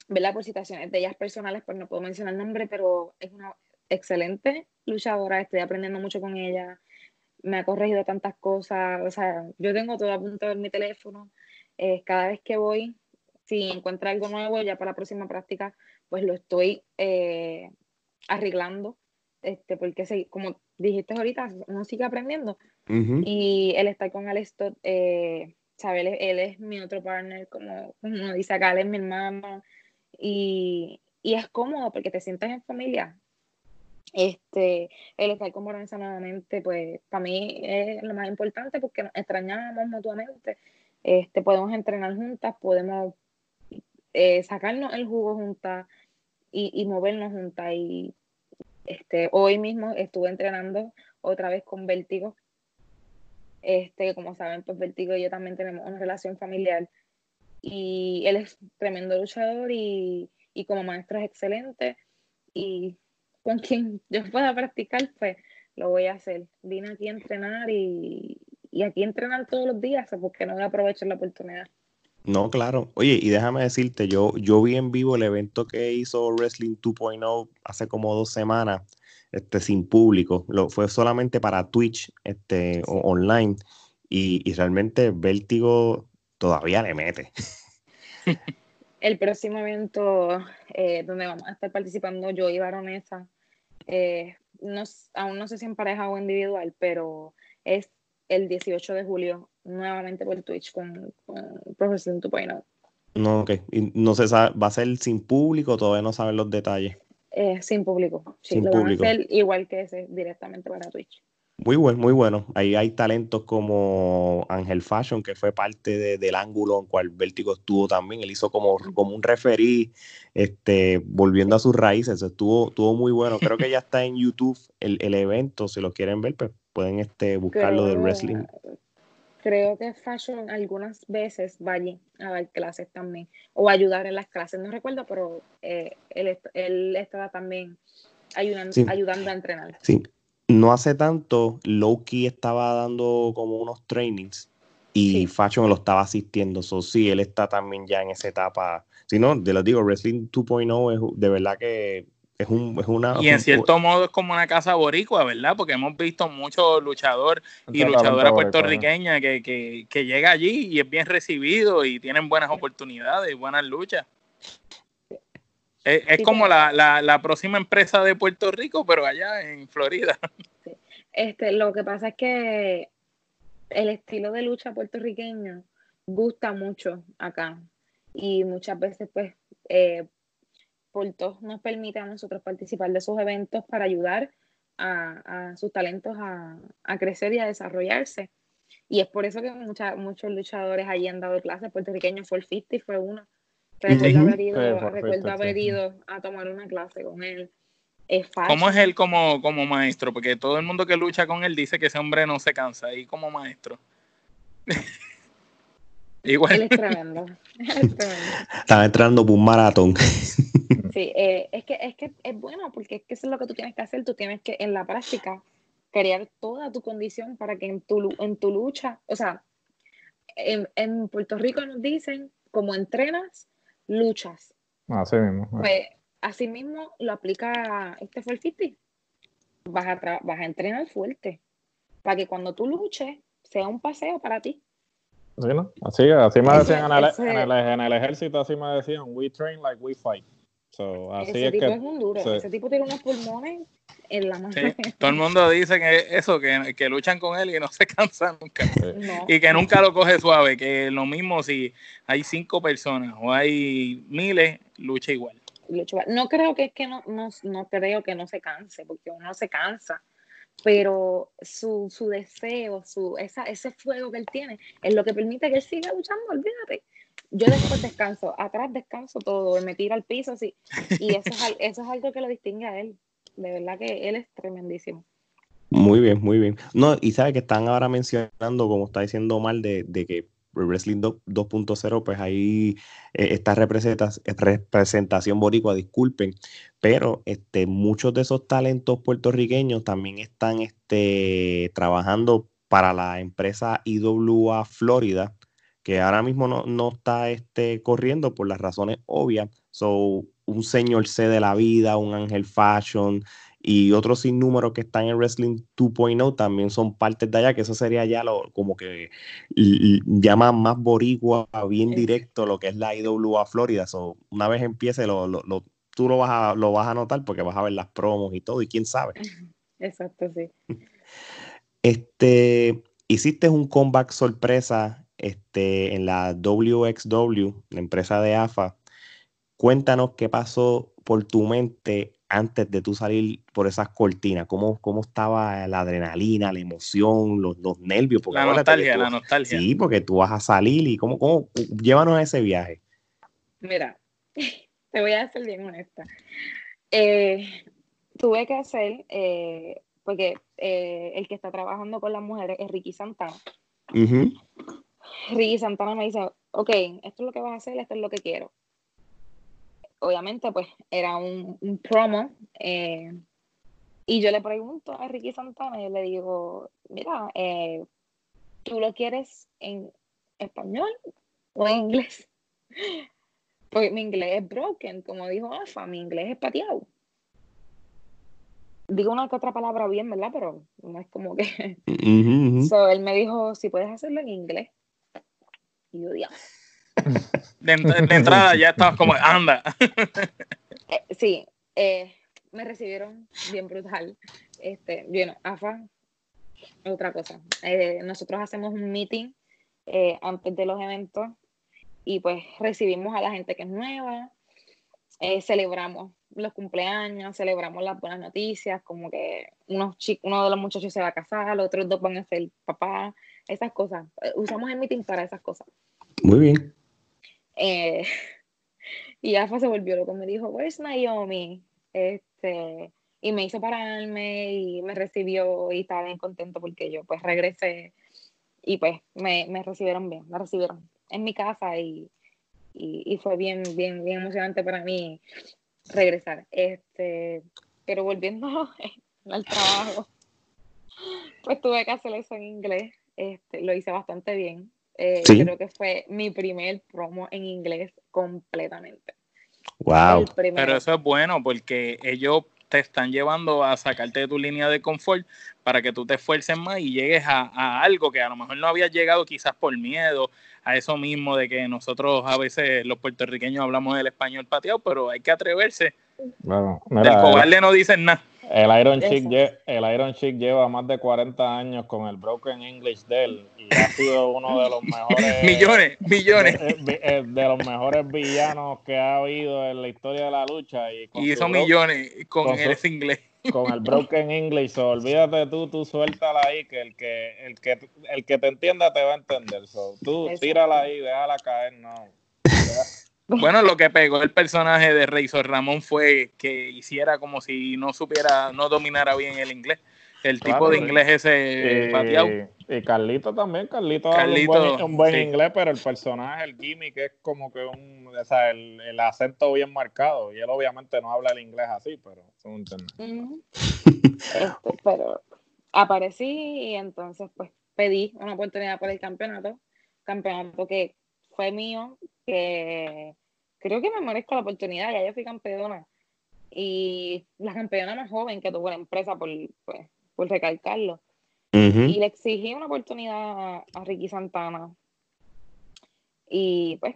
F: ¿verdad? Por situaciones de ellas personales, pues no puedo mencionar el nombre, pero es una excelente luchadora, estoy aprendiendo mucho con ella, me ha corregido tantas cosas, o sea, yo tengo todo apuntado en mi teléfono, eh, cada vez que voy, si encuentro algo nuevo ya para la próxima práctica, pues lo estoy eh, arreglando, este, porque sí, como dijiste ahorita, uno sigue aprendiendo,
C: Ujú.
F: y el estar con Alex Todd, eh. Él, es- él es mi otro partner, como uno dice acá, él es mi hermano. Y, y es cómodo porque te sientes en familia. Este, el estar con Baronesa nuevamente, pues para mí es lo más importante porque nos extrañamos mutuamente. Este, podemos entrenar juntas, podemos eh, sacarnos el jugo juntas. y, y movernos juntas. Y este, hoy mismo estuve entrenando otra vez con Vértigo. Este, como saben, pues Vértigo y yo también tenemos una relación familiar. Y él es tremendo luchador y, y como maestro es excelente. Y con quien yo pueda practicar, pues lo voy a hacer. Vine aquí a entrenar y, y aquí entrenar todos los días, porque no voy a aprovechar la oportunidad.
C: No, claro. Oye, y déjame decirte, yo, yo vi en vivo el evento que hizo Wrestling 2.0 hace como dos semanas, este, sin público. Lo, fue solamente para Twitch, este, online. Y, y, realmente Vértigo todavía le mete.
F: El próximo evento eh, donde vamos a estar participando yo y Baronesa, eh, no, aún no sé si en pareja o individual, pero es el 18 de julio nuevamente por Twitch con, con Profesor 2.0.
C: No, ok. Y no se sabe, ¿va a ser sin público? Todavía no saben los detalles.
F: Eh, sin público. Sí,
C: Sin
F: lo
C: público.
F: van a hacer igual que ese, directamente para Twitch.
C: Muy bueno, muy bueno. Ahí hay talentos como Ángel Fashion, que fue parte de- del ángulo en cual Vértigo estuvo también. Él hizo como, como un referí, este, volviendo a sus raíces. Estuvo, estuvo muy bueno. Creo que ya está en YouTube el, el evento. Si lo quieren ver, pues pueden este, buscarlo
F: Creo-
C: wrestling.
F: Creo que Fashion algunas veces va allí a dar clases también o ayudar en las clases. No recuerdo, pero eh, él, él estaba también ayudando,
C: Sí.
F: ayudando a entrenar.
C: Sí. No hace tanto, Loki estaba dando como unos trainings y
F: Sí.
C: Fashion lo estaba asistiendo. So, sí, él está también ya en esa etapa. Si no, te lo digo, Wrestling 2.0 es de verdad que es, un, es una.
D: Y en cierto modo es como una casa boricua, ¿verdad? Porque hemos visto muchos luchador y luchadora puertorriqueña que, que, que llega allí y es bien recibido y tienen buenas oportunidades y buenas luchas. Es, como la, la próxima empresa de Puerto Rico, pero allá en Florida.
F: Este, lo que pasa es que el estilo de lucha puertorriqueño gusta mucho acá y muchas veces pues eh, Portos nos permite a nosotros participar de esos eventos para ayudar a, a sus talentos a, a crecer y a desarrollarse. Y es por eso que mucha- muchos luchadores allí han dado clases puertorriqueños. For 50 fue uno. Recuerdo, haber, ido,
E: Sí,
F: recuerdo
E: 50,
F: haber ido a tomar una clase con él. Es
D: ¿Cómo es
F: fácil.
D: él como, como maestro? Porque todo el mundo que lucha con él dice que ese hombre no se cansa. Y como maestro.
F: Él
D: Igual.
F: es tremendo. Él es tremendo.
C: Estaba entrando por un maratón.
F: Sí, eh, es que es que es bueno porque es que eso es lo que tú tienes que hacer. Tú tienes que en la práctica crear toda tu condición para que en tu, en tu lucha, o sea, en, en Puerto Rico nos dicen, como entrenas, luchas.
E: Así mismo.
F: Pues así mismo lo aplica este 50. Vas a, vas a entrenar fuerte para que cuando tú luches sea un paseo para ti.
E: Sí, ¿no? Así, así me decían en el, en, el, en el ejército, así me decían, we train like we fight. So, así
F: Ese
E: es
F: tipo
E: que...
F: es un duro.
E: sí.
F: Ese tipo tiene unos pulmones en la mano.
D: Sí, todo el mundo dice que eso, que, que luchan con él y no se cansan nunca.
F: No.
D: Y que nunca lo coge suave, que lo mismo si hay cinco personas o hay miles, lucha igual.
F: lucha igual. No creo que es que no, no, no creo que no se canse, porque uno se cansa, pero su, su deseo, su, esa, ese fuego que él tiene, es lo que permite que él siga luchando, olvídate. Yo después descanso, atrás descanso todo, me tiro al piso, sí, y eso es, algo que lo distingue a él. De verdad que él es tremendísimo.
C: Muy bien, muy bien. No, y sabe que están ahora mencionando, como está diciendo mal, de, que Wrestling 2 2.0, pues ahí eh, representación boricua, disculpen, pero este, muchos de esos talentos puertorriqueños también están este, trabajando para la empresa IWA Florida, que ahora mismo no, no está este, corriendo por las razones obvias. So, un señor C de la vida, un Ángel Fashion, y otros sinnúmeros que están en Wrestling 2.0 también son partes de allá, que eso sería ya lo, como que llama más boricua, bien directo lo que es la IWA Florida. So, una vez empiece, lo, lo- lo- tú lo vas, a, lo vas a notar porque vas a ver las promos y todo, y quién sabe.
F: Exacto, sí.
C: Este, hiciste un comeback sorpresa este, en la WXW, la empresa de AFA. Cuéntanos qué pasó por tu mente antes de tú salir por esas cortinas. ¿Cómo, cómo estaba la adrenalina, la emoción, los, los nervios? Porque
D: La nostalgia,
C: tú-
D: la nostalgia.
C: Sí, porque tú vas a salir y cómo, cómo, llévanos a ese viaje.
F: Mira, te voy a ser bien honesta. Eh, tuve que hacer, eh, porque eh, el que está trabajando con las mujeres es Ricky Santana. Ricky Santana me dice, ok, esto es lo que vas a hacer, esto es lo que quiero. Obviamente, pues era un, un promo. y yo le pregunto a Ricky Santana y le digo, mira, ¿tú lo quieres en español o en inglés? Porque mi inglés es broken, como dijo Alfa, mi inglés es pateado. Digo una que otra palabra bien, ¿verdad? Pero no es como que. él me dijo: si puedes hacerlo en inglés. Y yo, Dios.
D: De, entrada ya estabas como, anda.
F: Eh, sí, eh, me recibieron bien brutal. Este, bueno, AFA, otra cosa. Eh, nosotros hacemos un meeting antes de los eventos y pues recibimos a la gente que es nueva, celebramos los cumpleaños, celebramos las buenas noticias, como que unos uno de los muchachos se va a casar, los otros dos van a ser papá, esas cosas. Eh, usamos el meeting para esas cosas.
C: Muy bien.
F: Eh, y Afa se volvió loco, me dijo, where's Naomi? Este, y me hizo pararme y me recibió y estaba bien contento porque yo pues regresé y pues me, me recibieron bien, me recibieron en mi casa y, fue bien, bien, bien emocionante para mí regresar. Este, pero volviendo al trabajo, pues tuve que hacer eso en inglés. Este, lo hice bastante bien. Eh, creo que fue mi primer promo en inglés completamente.
C: Wow.
D: Pero eso es bueno porque ellos te están llevando a sacarte de tu línea de confort para que tú te esfuerces más y llegues a, algo que a lo mejor no habías llegado quizás por miedo, a eso mismo de que nosotros a veces los puertorriqueños hablamos el español pateado, pero hay que atreverse.
E: Bueno,
D: Del cobarde no dicen nada.
E: El Iron, Chick el Iron Chick lleva más de 40 años con el Broken English de él y ha sido uno de los mejores.
D: millones, millones.
E: De, los mejores villanos que ha habido en la historia de la lucha. Y,
D: hizo millones con, el inglés.
E: Con el Broken English. olvídate tú, tú suéltala ahí, que el que, el que el que te entienda te va a entender. tú tírala ahí, déjala caer, no.
D: Bueno, lo que pegó el personaje de Razor Ramón fue que hiciera como si no supiera, no dominara bien el inglés. El tipo de inglés ese
E: y, Y Carlito también, Carlito, habla un buen, inglés, pero el personaje, el gimmick es como que un, o sea, el, acento bien marcado. Y él obviamente no habla el inglés así, pero
F: este, pero aparecí y entonces pues pedí una oportunidad por el campeonato, campeonato que fue mío, que creo que me merezco la oportunidad, ya yo fui campeona. Y la campeona más joven que tuvo la empresa, por, pues, por recalcarlo. Y le exigí una oportunidad a, Ricky Santana. Y pues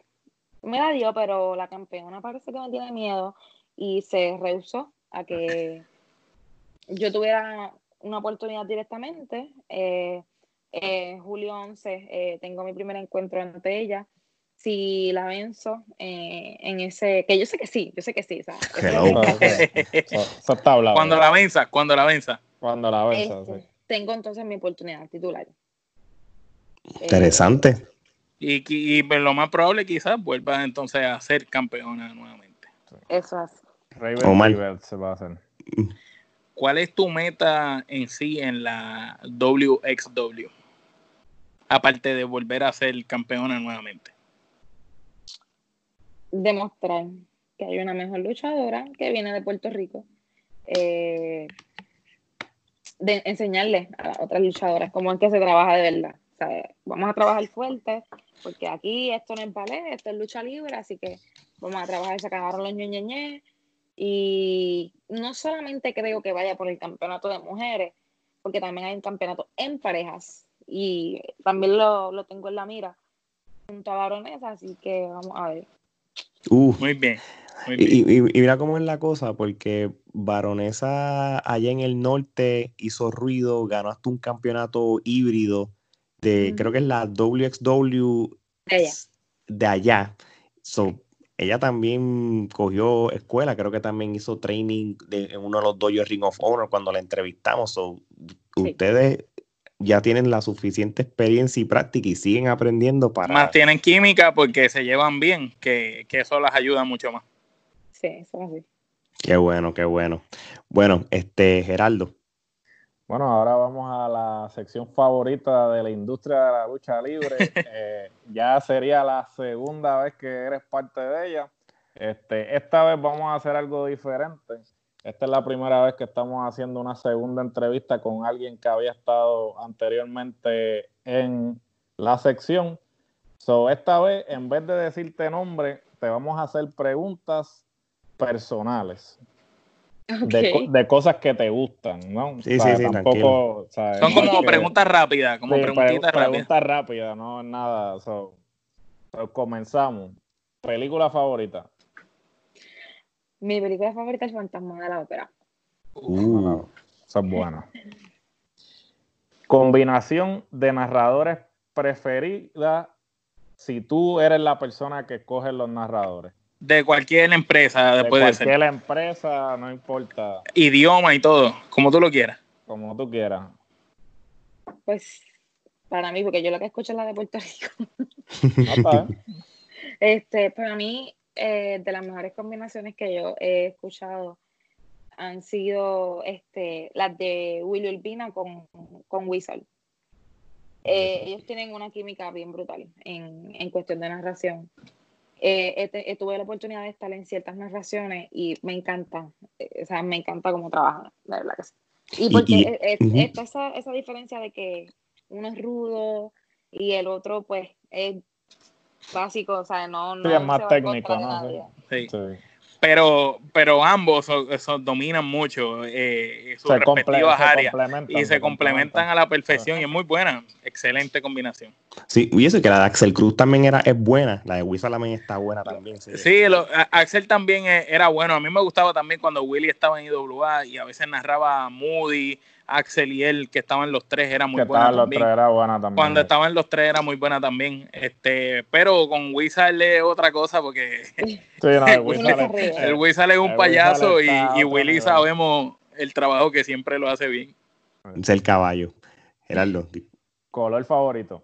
F: me la dio, pero la campeona parece que me tiene miedo y se rehusó a que yo tuviera una oportunidad directamente. Eh, eh, julio 11 eh, tengo mi primer encuentro ante ella si la venzo eh, en ese, que yo sé que sí, yo sé que sí.
D: Cuando la venza, cuando la venza.
E: Cuando la venza,
F: este, Tengo entonces mi oportunidad titular.
C: Interesante.
D: y, y, pues, lo más probable quizás vuelva entonces a ser campeona nuevamente.
F: Eso es.
E: Raven se va a hacer.
D: ¿Cuál es tu meta en sí en la WXW? Aparte de volver a ser campeona nuevamente
F: demostrar que hay una mejor luchadora que viene de Puerto Rico, eh, de enseñarle a las otras luchadoras cómo es que se trabaja de verdad. vamos a trabajar fuerte, porque aquí esto no es ballet, esto es lucha libre, así que vamos a trabajar, se acabaron los ñeñeñe. Y no solamente creo que vaya por el campeonato de mujeres, porque también hay un campeonato en parejas y también lo, lo tengo en la mira junto a varones, así que vamos a ver.
D: Muy bien.
C: Y, mira cómo es la cosa, porque Baronesa allá en el norte hizo ruido, ganó hasta un campeonato híbrido de, creo que es la WXW de allá. ella también cogió escuela, creo que también hizo training de, en uno de los dojos Ring of Honor cuando la entrevistamos. Ustedes ya tienen la suficiente experiencia y práctica y siguen aprendiendo para...
D: Más tienen química porque se llevan bien, que, eso las ayuda mucho más.
F: Sí, eso es así.
C: Qué bueno, qué bueno. Bueno, este, Geraldo.
E: Bueno, ahora vamos a la sección favorita de la industria de la lucha libre. Eh, ya sería la segunda vez que eres parte de ella. Este, esta vez vamos a hacer algo diferente. Esta es la primera vez que estamos haciendo una segunda entrevista con alguien que había estado anteriormente en la sección. So, esta vez, en vez de decirte nombre, te vamos a hacer preguntas personales. De, cosas que te gustan, ¿no?
C: Sí, sí, sí,
E: tampoco, o sea,
D: Son como
E: que-
D: preguntas rápidas, como
E: sí,
D: preguntitas
E: pre-
D: rápidas.
E: preguntas rápidas, no es nada. so, so, comenzamos. Película favorita.
F: Mi película favorita es Fantasma de la Ópera.
C: Uh,
E: Eso es bueno. Combinación de narradores preferida si tú eres la persona que escoge los narradores.
D: De cualquier empresa,
E: De
D: después de ser.
E: cualquier empresa, no importa,
D: Idioma y todo, como tú lo quieras.
E: como tú quieras.
F: Pues para mí, porque yo la que escucho es la de Puerto Rico. Este, para mí, eh, de las mejores combinaciones que yo he escuchado han sido este, las de Willy Urbina con, con Whistle. Eh, ellos tienen una química bien brutal en, en cuestión de narración. Eh, he te- he- tuve la oportunidad de estar en ciertas narraciones y me encanta, eh, o sea, me encanta cómo trabajan, de verdad que sí. Y porque
C: y-
F: eh,
C: ujú.
F: está esa, esa diferencia de que uno es rudo y el otro, pues, es básico, o sea, no, no
E: Sí, es más
F: se
E: técnico, ¿no?
D: Sí.
E: Sí.
D: Pero, pero ambos so- so- dominan mucho eh, sus
E: Se,
D: respectivas áreas y se complementan a la perfección y es muy buena. Excelente combinación.
C: sí, y eso que la de Axel Cruz también era, es buena. La de Wisa también está buena también. Sí.
D: Sí, lo- a- Axel también eh, era bueno. A mí me gustaba también cuando Willy estaba en IWA y a veces narraba a Moody, Axel y él, que estaban los tres, era muy
E: que
D: buena
E: estaban los
D: también.
E: tres, era buena también.
D: Cuando estaban los tres era muy buena también. Este, pero con Wizard es otra cosa porque
E: Sí, no, el Wizard es-
F: ríe.
D: el Wizard es un
E: el
D: payaso y, Willy sabemos el trabajo que siempre lo hace bien.
C: Es el caballo. Geraldo.
E: color favorito.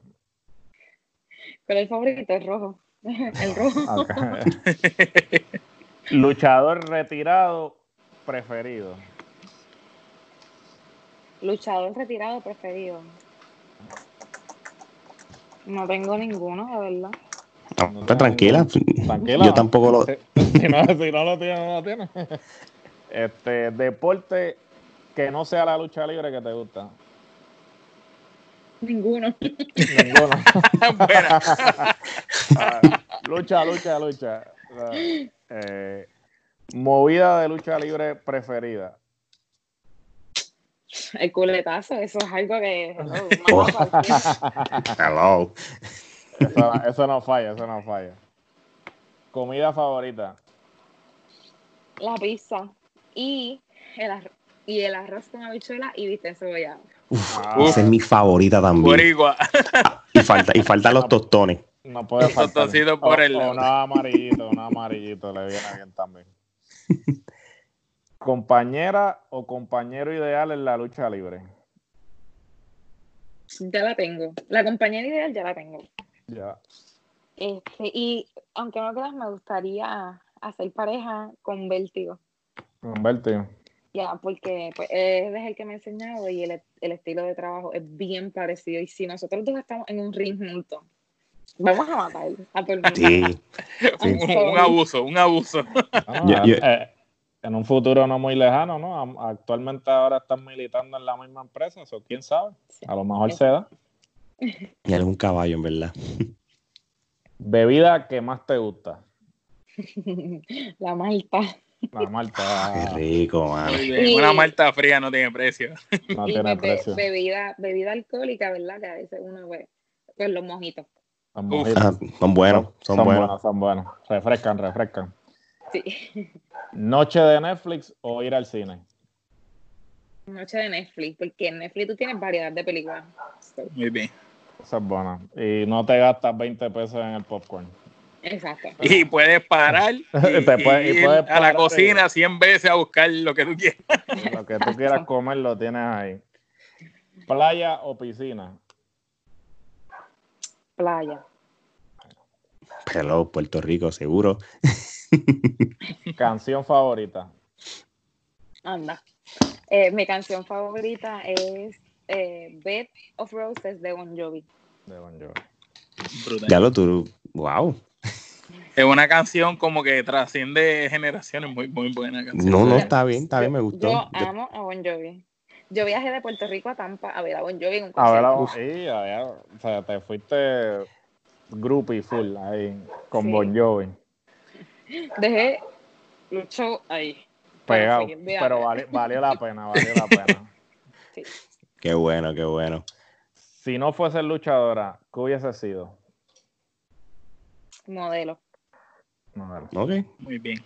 F: El favorito es rojo. El rojo.
E: Luchador retirado preferido.
F: Luchador retirado preferido. No tengo ninguno, de verdad.
C: No, está tranquila.
E: Tranquila.
C: Yo tampoco lo.
E: Si, si no, si no lo tiene, no lo tiene. Este, deporte que no sea la lucha libre que te gusta.
F: Ninguno.
E: Ninguno.
D: Buena.
E: Ah, lucha, lucha, lucha. O sea, eh, movida de lucha libre preferida.
F: El culetazo, eso es algo que. hello,
C: Oh. Hello.
E: Eso, eso no falla, eso no falla. Comida favorita.
F: La pizza. Y el, arroz, y el arroz con habichuela y viste cebollado.
E: Ah,
C: Esa es mi favorita también.
D: Boricua.
C: Y falta, y faltan los tostones.
E: no puede
D: Un
E: faltar.
D: tostoncito por
E: O-
D: el
E: o
D: lado.
E: Un amarillito, un amarillito le viene bien también. Compañera o compañero ideal en la lucha libre.
F: Ya la tengo. La compañera ideal ya la tengo.
E: Ya.
F: Este, y aunque no creas, me gustaría hacer pareja con Vértigo.
E: Humberto.
F: Ya, porque pues, él es el que me ha enseñado y el, el estilo de trabajo es bien parecido. Y si nosotros dos estamos en un ring juntos, vamos a matar a todo el mundo.
C: Sí.
D: Un, abuso, un abuso.
E: Ah, eh, en un futuro no muy lejano, ¿no? Actualmente ahora están militando en la misma empresa, eso quién sabe. A lo mejor se da.
C: Y un caballo, en verdad.
E: Bebida que más te gusta.
F: La malta.
E: La malta
C: Qué rico, mano.
F: Y-
D: Una malta fría no tiene precio.
E: no tiene precio.
F: bebida, bebida alcohólica, ¿verdad? Que a veces uno ve, pues los mojitos.
E: Son
D: Uf.
E: mojitos.
C: Ah, son buenos, son, buenos.
E: Son buenos. Refrescan, refrescan.
F: Sí.
E: Noche de Netflix o ir al cine.
F: Noche de Netflix, porque en Netflix tú tienes variedad de películas.
D: Muy bien.
E: Esa es buena. Y no te gastas 20 pesos en el popcorn.
F: exacto.
D: Y puedes parar y,
E: puedes- y puedes
D: a la
E: y-
D: cocina 100 veces a buscar lo que tú quieras.
E: Lo que tú quieras comer lo tienes ahí. Playa o piscina.
F: Playa.
C: Hello, Puerto Rico, seguro.
E: Canción favorita.
F: Anda. Eh, mi canción favorita es eh, Bed of Roses de Bon Jovi.
E: De Bon Jovi.
D: Brutal.
C: Ya lo tú. Wow.
D: Es una canción como que trasciende generaciones, muy, muy buena canción.
C: No, no, está bien, está bien, me gustó.
F: Yo amo a Bon Jovi. Yo viajé de Puerto Rico a Tampa a ver a Bon Jovi en un
E: A ver, allá, o sea, te fuiste groupie full ahí con
F: Sí.
E: Bon Jovi.
F: Dejé luchó ahí. para
E: Pegado, pero vali- valió la pena, valió la pena.
C: Qué bueno, qué bueno.
E: Si no fuese luchadora, ¿qué hubiese sido?
F: Modelo.
E: Ver.
C: Ok.
D: Muy bien.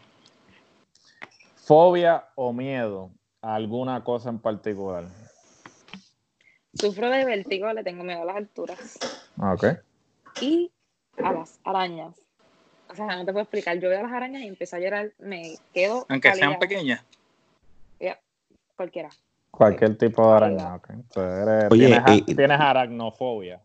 E: ¿Fobia o miedo a alguna cosa en particular?
F: Sufro de vértigo, le tengo miedo a las alturas.
E: Ok.
F: Y a las arañas. O sea, no te puedo explicar. Yo veo las arañas y empiezo a llorar. Me quedo.
D: Aunque sean pequeñas.
F: Cualquiera.
E: Cualquier tipo de araña, ok. Entonces,
C: Oye,
E: tienes, a-
C: eh,
E: tienes aracnofobia.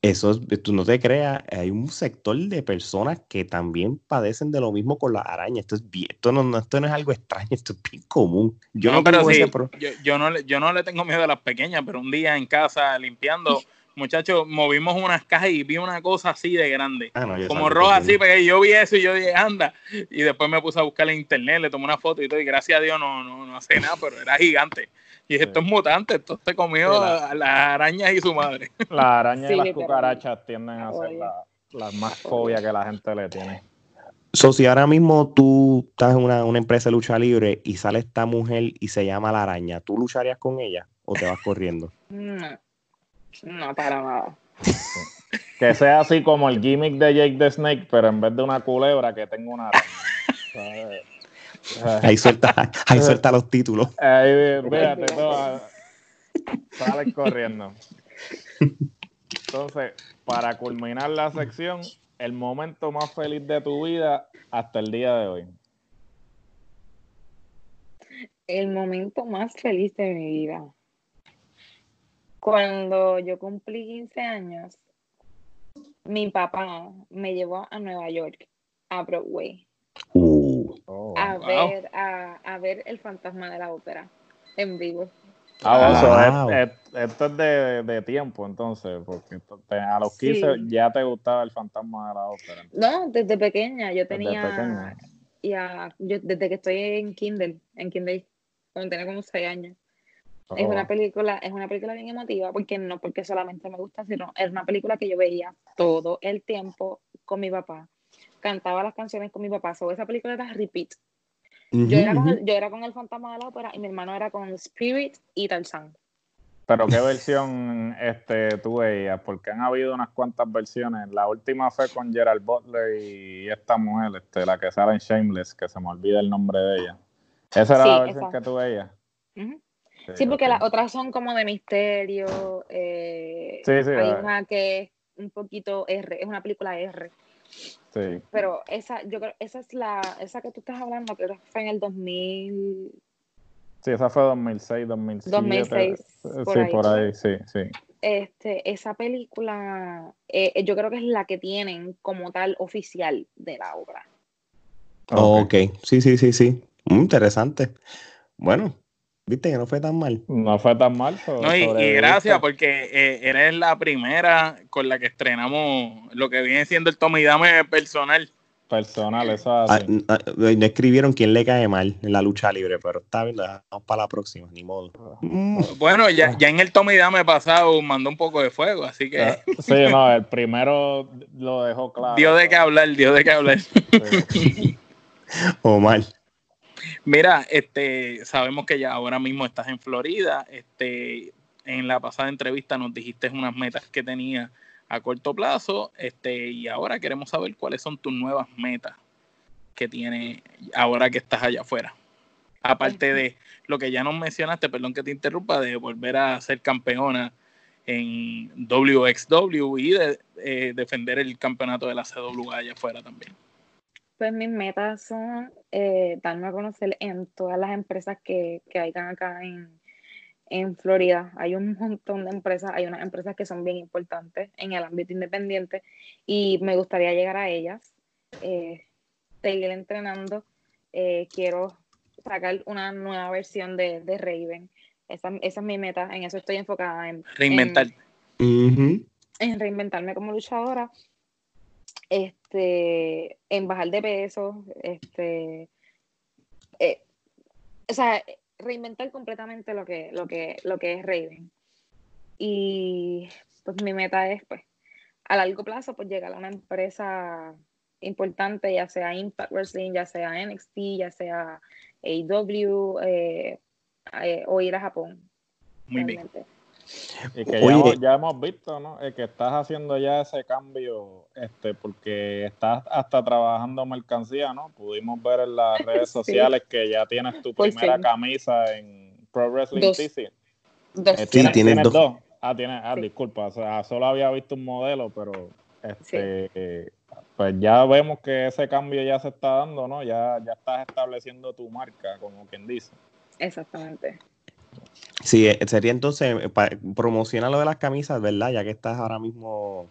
C: Eso es, tú no te creas, hay un sector de personas que también padecen de lo mismo con las arañas. Esto es esto no, no- esto no es algo extraño, esto es bien común. Yo no,
D: pero
C: tengo
D: sí,
C: ese
D: yo, yo no le, yo no le tengo miedo a las pequeñas, pero un día en casa limpiando, muchachos, movimos unas cajas y vi una cosa así de grande.
C: Ah, no,
D: Como roja así, porque yo vi eso y yo dije, anda. Y después me puse a buscar en internet, le tomé una foto y todo, y gracias a Dios no, no, no hace nada, pero era gigante. Y dije, esto es mutante, esto se comió
E: Sí, la-
D: a las arañas y su madre.
E: Las arañas
F: Sí,
E: y las cucarachas tienden a ser
F: Oye.
E: la- las más fobia que la gente le tiene.
C: So, si ahora mismo tú estás en una, una empresa de lucha libre y sale esta mujer y se llama la araña, ¿tú lucharías con ella o te vas corriendo?
F: No. No, para nada.
E: Que sea así como el gimmick de Jake the Snake, pero en vez de una culebra, que tenga una.
C: Ahí suelta, ahí suelta los títulos.
E: Ahí, fíjate, todo, sales corriendo. Entonces, para culminar la sección, el momento más feliz de tu vida hasta el día de hoy.
F: El momento más feliz de mi vida. Cuando yo cumplí 15 años, mi papá me llevó a Nueva York, a Broadway,
C: Uh,
E: Oh.
F: a
D: wow.
F: ver a, a ver el fantasma de la ópera en vivo.
E: Ah, bueno, so,
C: Wow.
E: es- es- esto es de, de tiempo entonces, porque a los 15
F: Sí.
E: ya te gustaba el fantasma de la ópera.
F: No, desde pequeña, yo
E: Desde
F: tenía,
E: pequeña.
F: ya, yo, desde que estoy en Kindle, en Kindle, cuando tenía como 6 años. Es
E: Oh.
F: una película, es una película bien emotiva, porque no porque solamente me gusta, sino es una película que yo veía todo el tiempo con mi papá. Cantaba las canciones con mi papá. So, esa película era repeat. Yo era, con el, yo era con el fantasma de la ópera y mi hermano era con Spirit y Tarzan.
E: Pero qué versión este, tú veías, porque han habido unas cuantas versiones. La última fue con Gerald Butler y esta mujer, este, la que sale en Shameless, que se me olvida el nombre de ella. ¿Esa era
F: Sí,
E: la versión
F: esa.
E: que tú veías?
F: Ujú. Sí, porque las otras son como de misterio. eh,
E: Sí, sí,
F: hay una que es un poquito R, es una película R.
E: Sí.
F: Pero esa, yo creo, esa es la, esa que tú estás hablando, creo que fue en el 2000,
E: Sí, esa fue 2006, 2007.
F: 2006,
E: Sí,
F: por ahí.
E: por ahí, sí, sí.
F: este, esa película, eh, yo creo que es la que tienen como tal oficial de la obra.
C: Oh,
E: Ok.
C: ok, sí, sí, sí, sí. Mm, interesante. Bueno, viste que no fue tan mal.
E: No fue tan mal.
D: No, y, gracias porque eh, eres la primera con la que estrenamos lo que viene siendo el Tommy Dame personal.
E: Personal, eso es
C: Ah,
E: así.
C: ah, no escribieron quién le cae mal en la lucha libre, pero está bien, lo dejamos para la próxima, ni modo. Mm,
D: Bueno, ya, ya en el Tommy Dame pasado mandó un poco de fuego, así que
E: Ah, Sí, no, el primero lo dejó claro.
D: dio de qué hablar, dio de qué hablar.
E: Sí.
C: o mal.
D: Mira, este, sabemos que ya ahora mismo estás en Florida. Este, en la pasada entrevista nos dijiste unas metas que tenías a corto plazo, este, y ahora queremos saber cuáles son tus nuevas metas que tienes ahora que estás allá afuera. Aparte de lo que ya nos mencionaste, perdón que te interrumpa, de volver a ser campeona en WXW y de eh, defender el campeonato de la CWA allá afuera también.
F: Pues mis metas son eh, darme a conocer en todas las empresas que, que hayan acá en, en Florida. Hay un montón de empresas, hay unas empresas que son bien importantes en el ámbito independiente y me gustaría llegar a ellas. Eh, seguir entrenando. Eh, quiero sacar una nueva versión de, de Raven. Esa, esa, es mi meta, en eso estoy enfocada. En,
D: Reinventar.
F: En, uh -huh. en reinventarme como luchadora, este, en bajar de peso, este, eh, o sea, reinventar completamente lo que, lo que, lo que es Raven. Y pues mi meta es, pues, a largo plazo, pues llegar a una empresa importante, ya sea Impact Wrestling, ya sea NXT, ya sea AEW, eh, eh, o ir a Japón.
D: Muy realmente. bien.
E: Y que ya hemos, ya, hemos visto, ¿no? Eh, que estás haciendo ya ese cambio, este, porque estás hasta trabajando mercancía, ¿no? Pudimos ver en las redes sí. sociales que ya tienes tu
F: Por
E: primera
F: fin.
E: camisa en Pro Wrestling
F: Dos.
E: TC.
F: Dos.
E: Eh,
C: Sí, tienes dos.
E: Ah, tienes, ah,
F: Sí.
E: disculpa, o sea, solo había visto un modelo, pero este, eh, pues ya vemos que ese cambio ya se está dando, ¿no? Ya, ya estás estableciendo tu marca, como quien dice.
F: Exactamente.
C: Sí, eh, sería entonces eh, promociona lo de las camisas, ¿verdad? Ya que estás ahora mismo.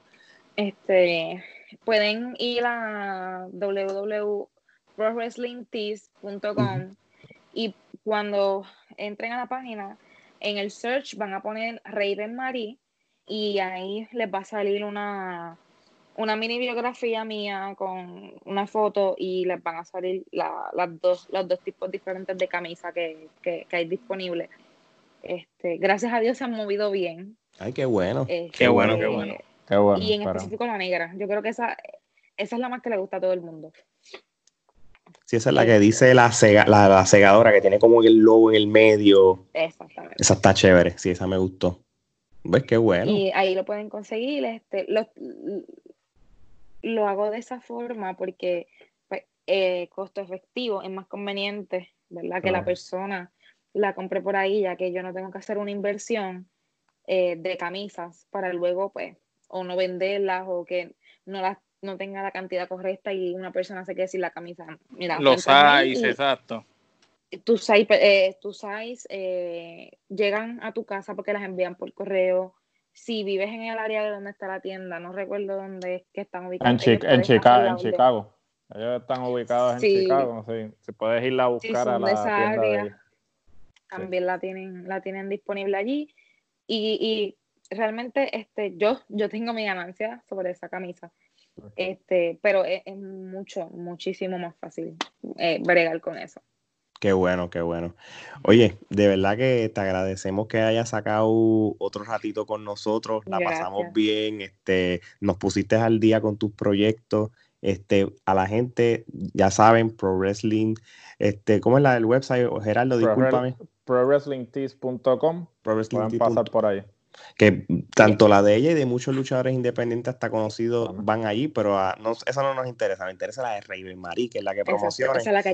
F: Este, pueden ir a www.prowrestlingtees.com y cuando entren a la página, en el search van a poner Raven Marie y ahí les va a salir una, una mini biografía mía con una foto y les van a salir la- las dos, los dos tipos diferentes de camisa que, que, que hay disponibles. Este, gracias a Dios se han movido bien.
C: Ay, qué bueno.
D: Qué bueno,
F: Este,
D: qué bueno.
E: Qué bueno.
F: y en específico la negra. Yo creo que esa, esa es la más que le gusta a todo el mundo.
C: Sí, esa es la que dice la, cega- la, la segadora, que tiene como el logo en el medio.
F: Exactamente.
C: Esa está chévere, sí, esa me gustó. ¿Ves qué bueno?
F: Y ahí lo pueden conseguir. Este, lo, lo hago de esa forma porque pues, eh, costo efectivo es más conveniente, ¿verdad? Que la persona la compre por ahí, ya que yo no tengo que hacer una inversión eh, de camisas para luego, pues, o no venderlas o que no las no tenga la cantidad correcta y una persona se quede sin la camisa. Mira,
D: Los size,
F: y-
D: exacto.
F: tus size, eh, tus size eh, llegan a tu casa porque las envían por correo. Si vives en el área de donde está la tienda, no recuerdo dónde es que están ubicados.
E: En, Chi- en, Chica-. Chicago. Ellos están ubicados en. Chicago, sí. Si puedes irla a buscar a la tienda de
F: También la tienen, la tienen disponible allí. Y, y realmente este, yo, yo tengo mi ganancia sobre esa camisa. Este, pero es, es mucho, muchísimo más fácil eh, bregar con eso.
C: Qué bueno, qué bueno. Oye, de verdad que te agradecemos que hayas sacado otro ratito con nosotros. La pasamos bien, este, nos pusiste al día con tus proyectos. Este, a la gente, ya saben, Pro Wrestling, este, ¿cómo es la del website? Gerardo,
E: Pro-
C: discúlpame.
E: ProWrestlingTees.com.
C: Pro Wrestling
E: Pueden pasar por ahí.
C: que tanto la de ella y de muchos luchadores independientes hasta conocidos van allí, pero a, no, eso no nos interesa, nos interesa la de Raven Marie, que es la que promociona.
F: esa
E: Esa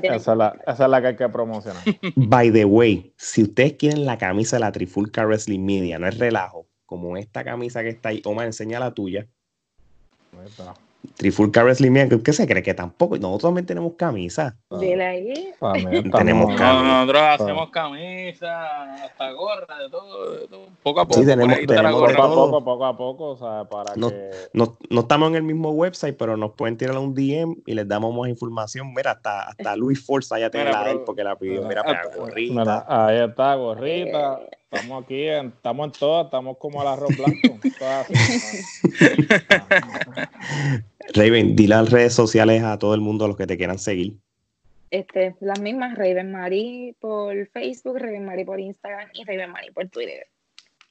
E: esa es la que hay que promocionar.
C: By the way, si ustedes quieren la camisa de la Trifulca Wrestling Media, no es relajo, como esta camisa que está ahí, Omar, enseña la tuya.
E: Ahí está.
C: Trifulca Wrestling Media, ¿qué se cree que tampoco? Nosotros también tenemos camisa.
F: Dile ahí.
E: También
C: Tenemos.
D: No, nosotros
E: Ah.
D: hacemos camisa, hasta gorra, de todo, de todo. Poco a poco.
C: Sí, tenemos-
D: ahí
C: tenemos
E: Poco a
C: todo.
E: poco, poco a poco, o sea, para
C: No.
E: que...
C: No, no estamos en el mismo website, pero nos pueden tirar un DM y les damos más información. Mira, hasta, hasta Luis Forza ya tiene la de él porque la pidió. Mira,
E: Mira,
C: para gorrita.
E: Mira, ahí está, gorrita. Estamos aquí, en- estamos en todas, estamos como el arroz blanco. todas.
C: Raven, dile a las redes sociales a todo el mundo a los que te quieran seguir.
F: Este, las mismas, Raven Marie por Facebook, Raven Marie por Instagram y Raven Marie por Twitter.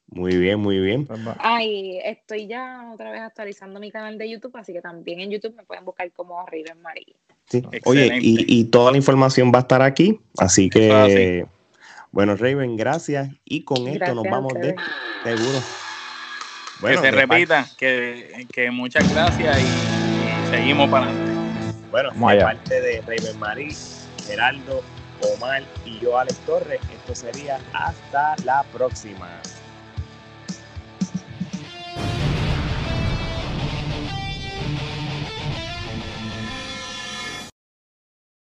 C: Muy bien, muy bien.
E: Pues va.
F: Ah, y estoy ya otra vez actualizando mi canal de YouTube, así que también en YouTube me pueden buscar como Raven Marie.
C: Sí. Oye, y, y toda la información va a estar aquí, así que, bueno, Raven, gracias. Y con esto nos vamos de seguro.
D: que se repita, que, que muchas gracias y seguimos para adelante.
C: Bueno, de
E: allá.
C: parte de Raven Marí, Geraldo, Omar y yo, Alex Torres, esto sería hasta la próxima.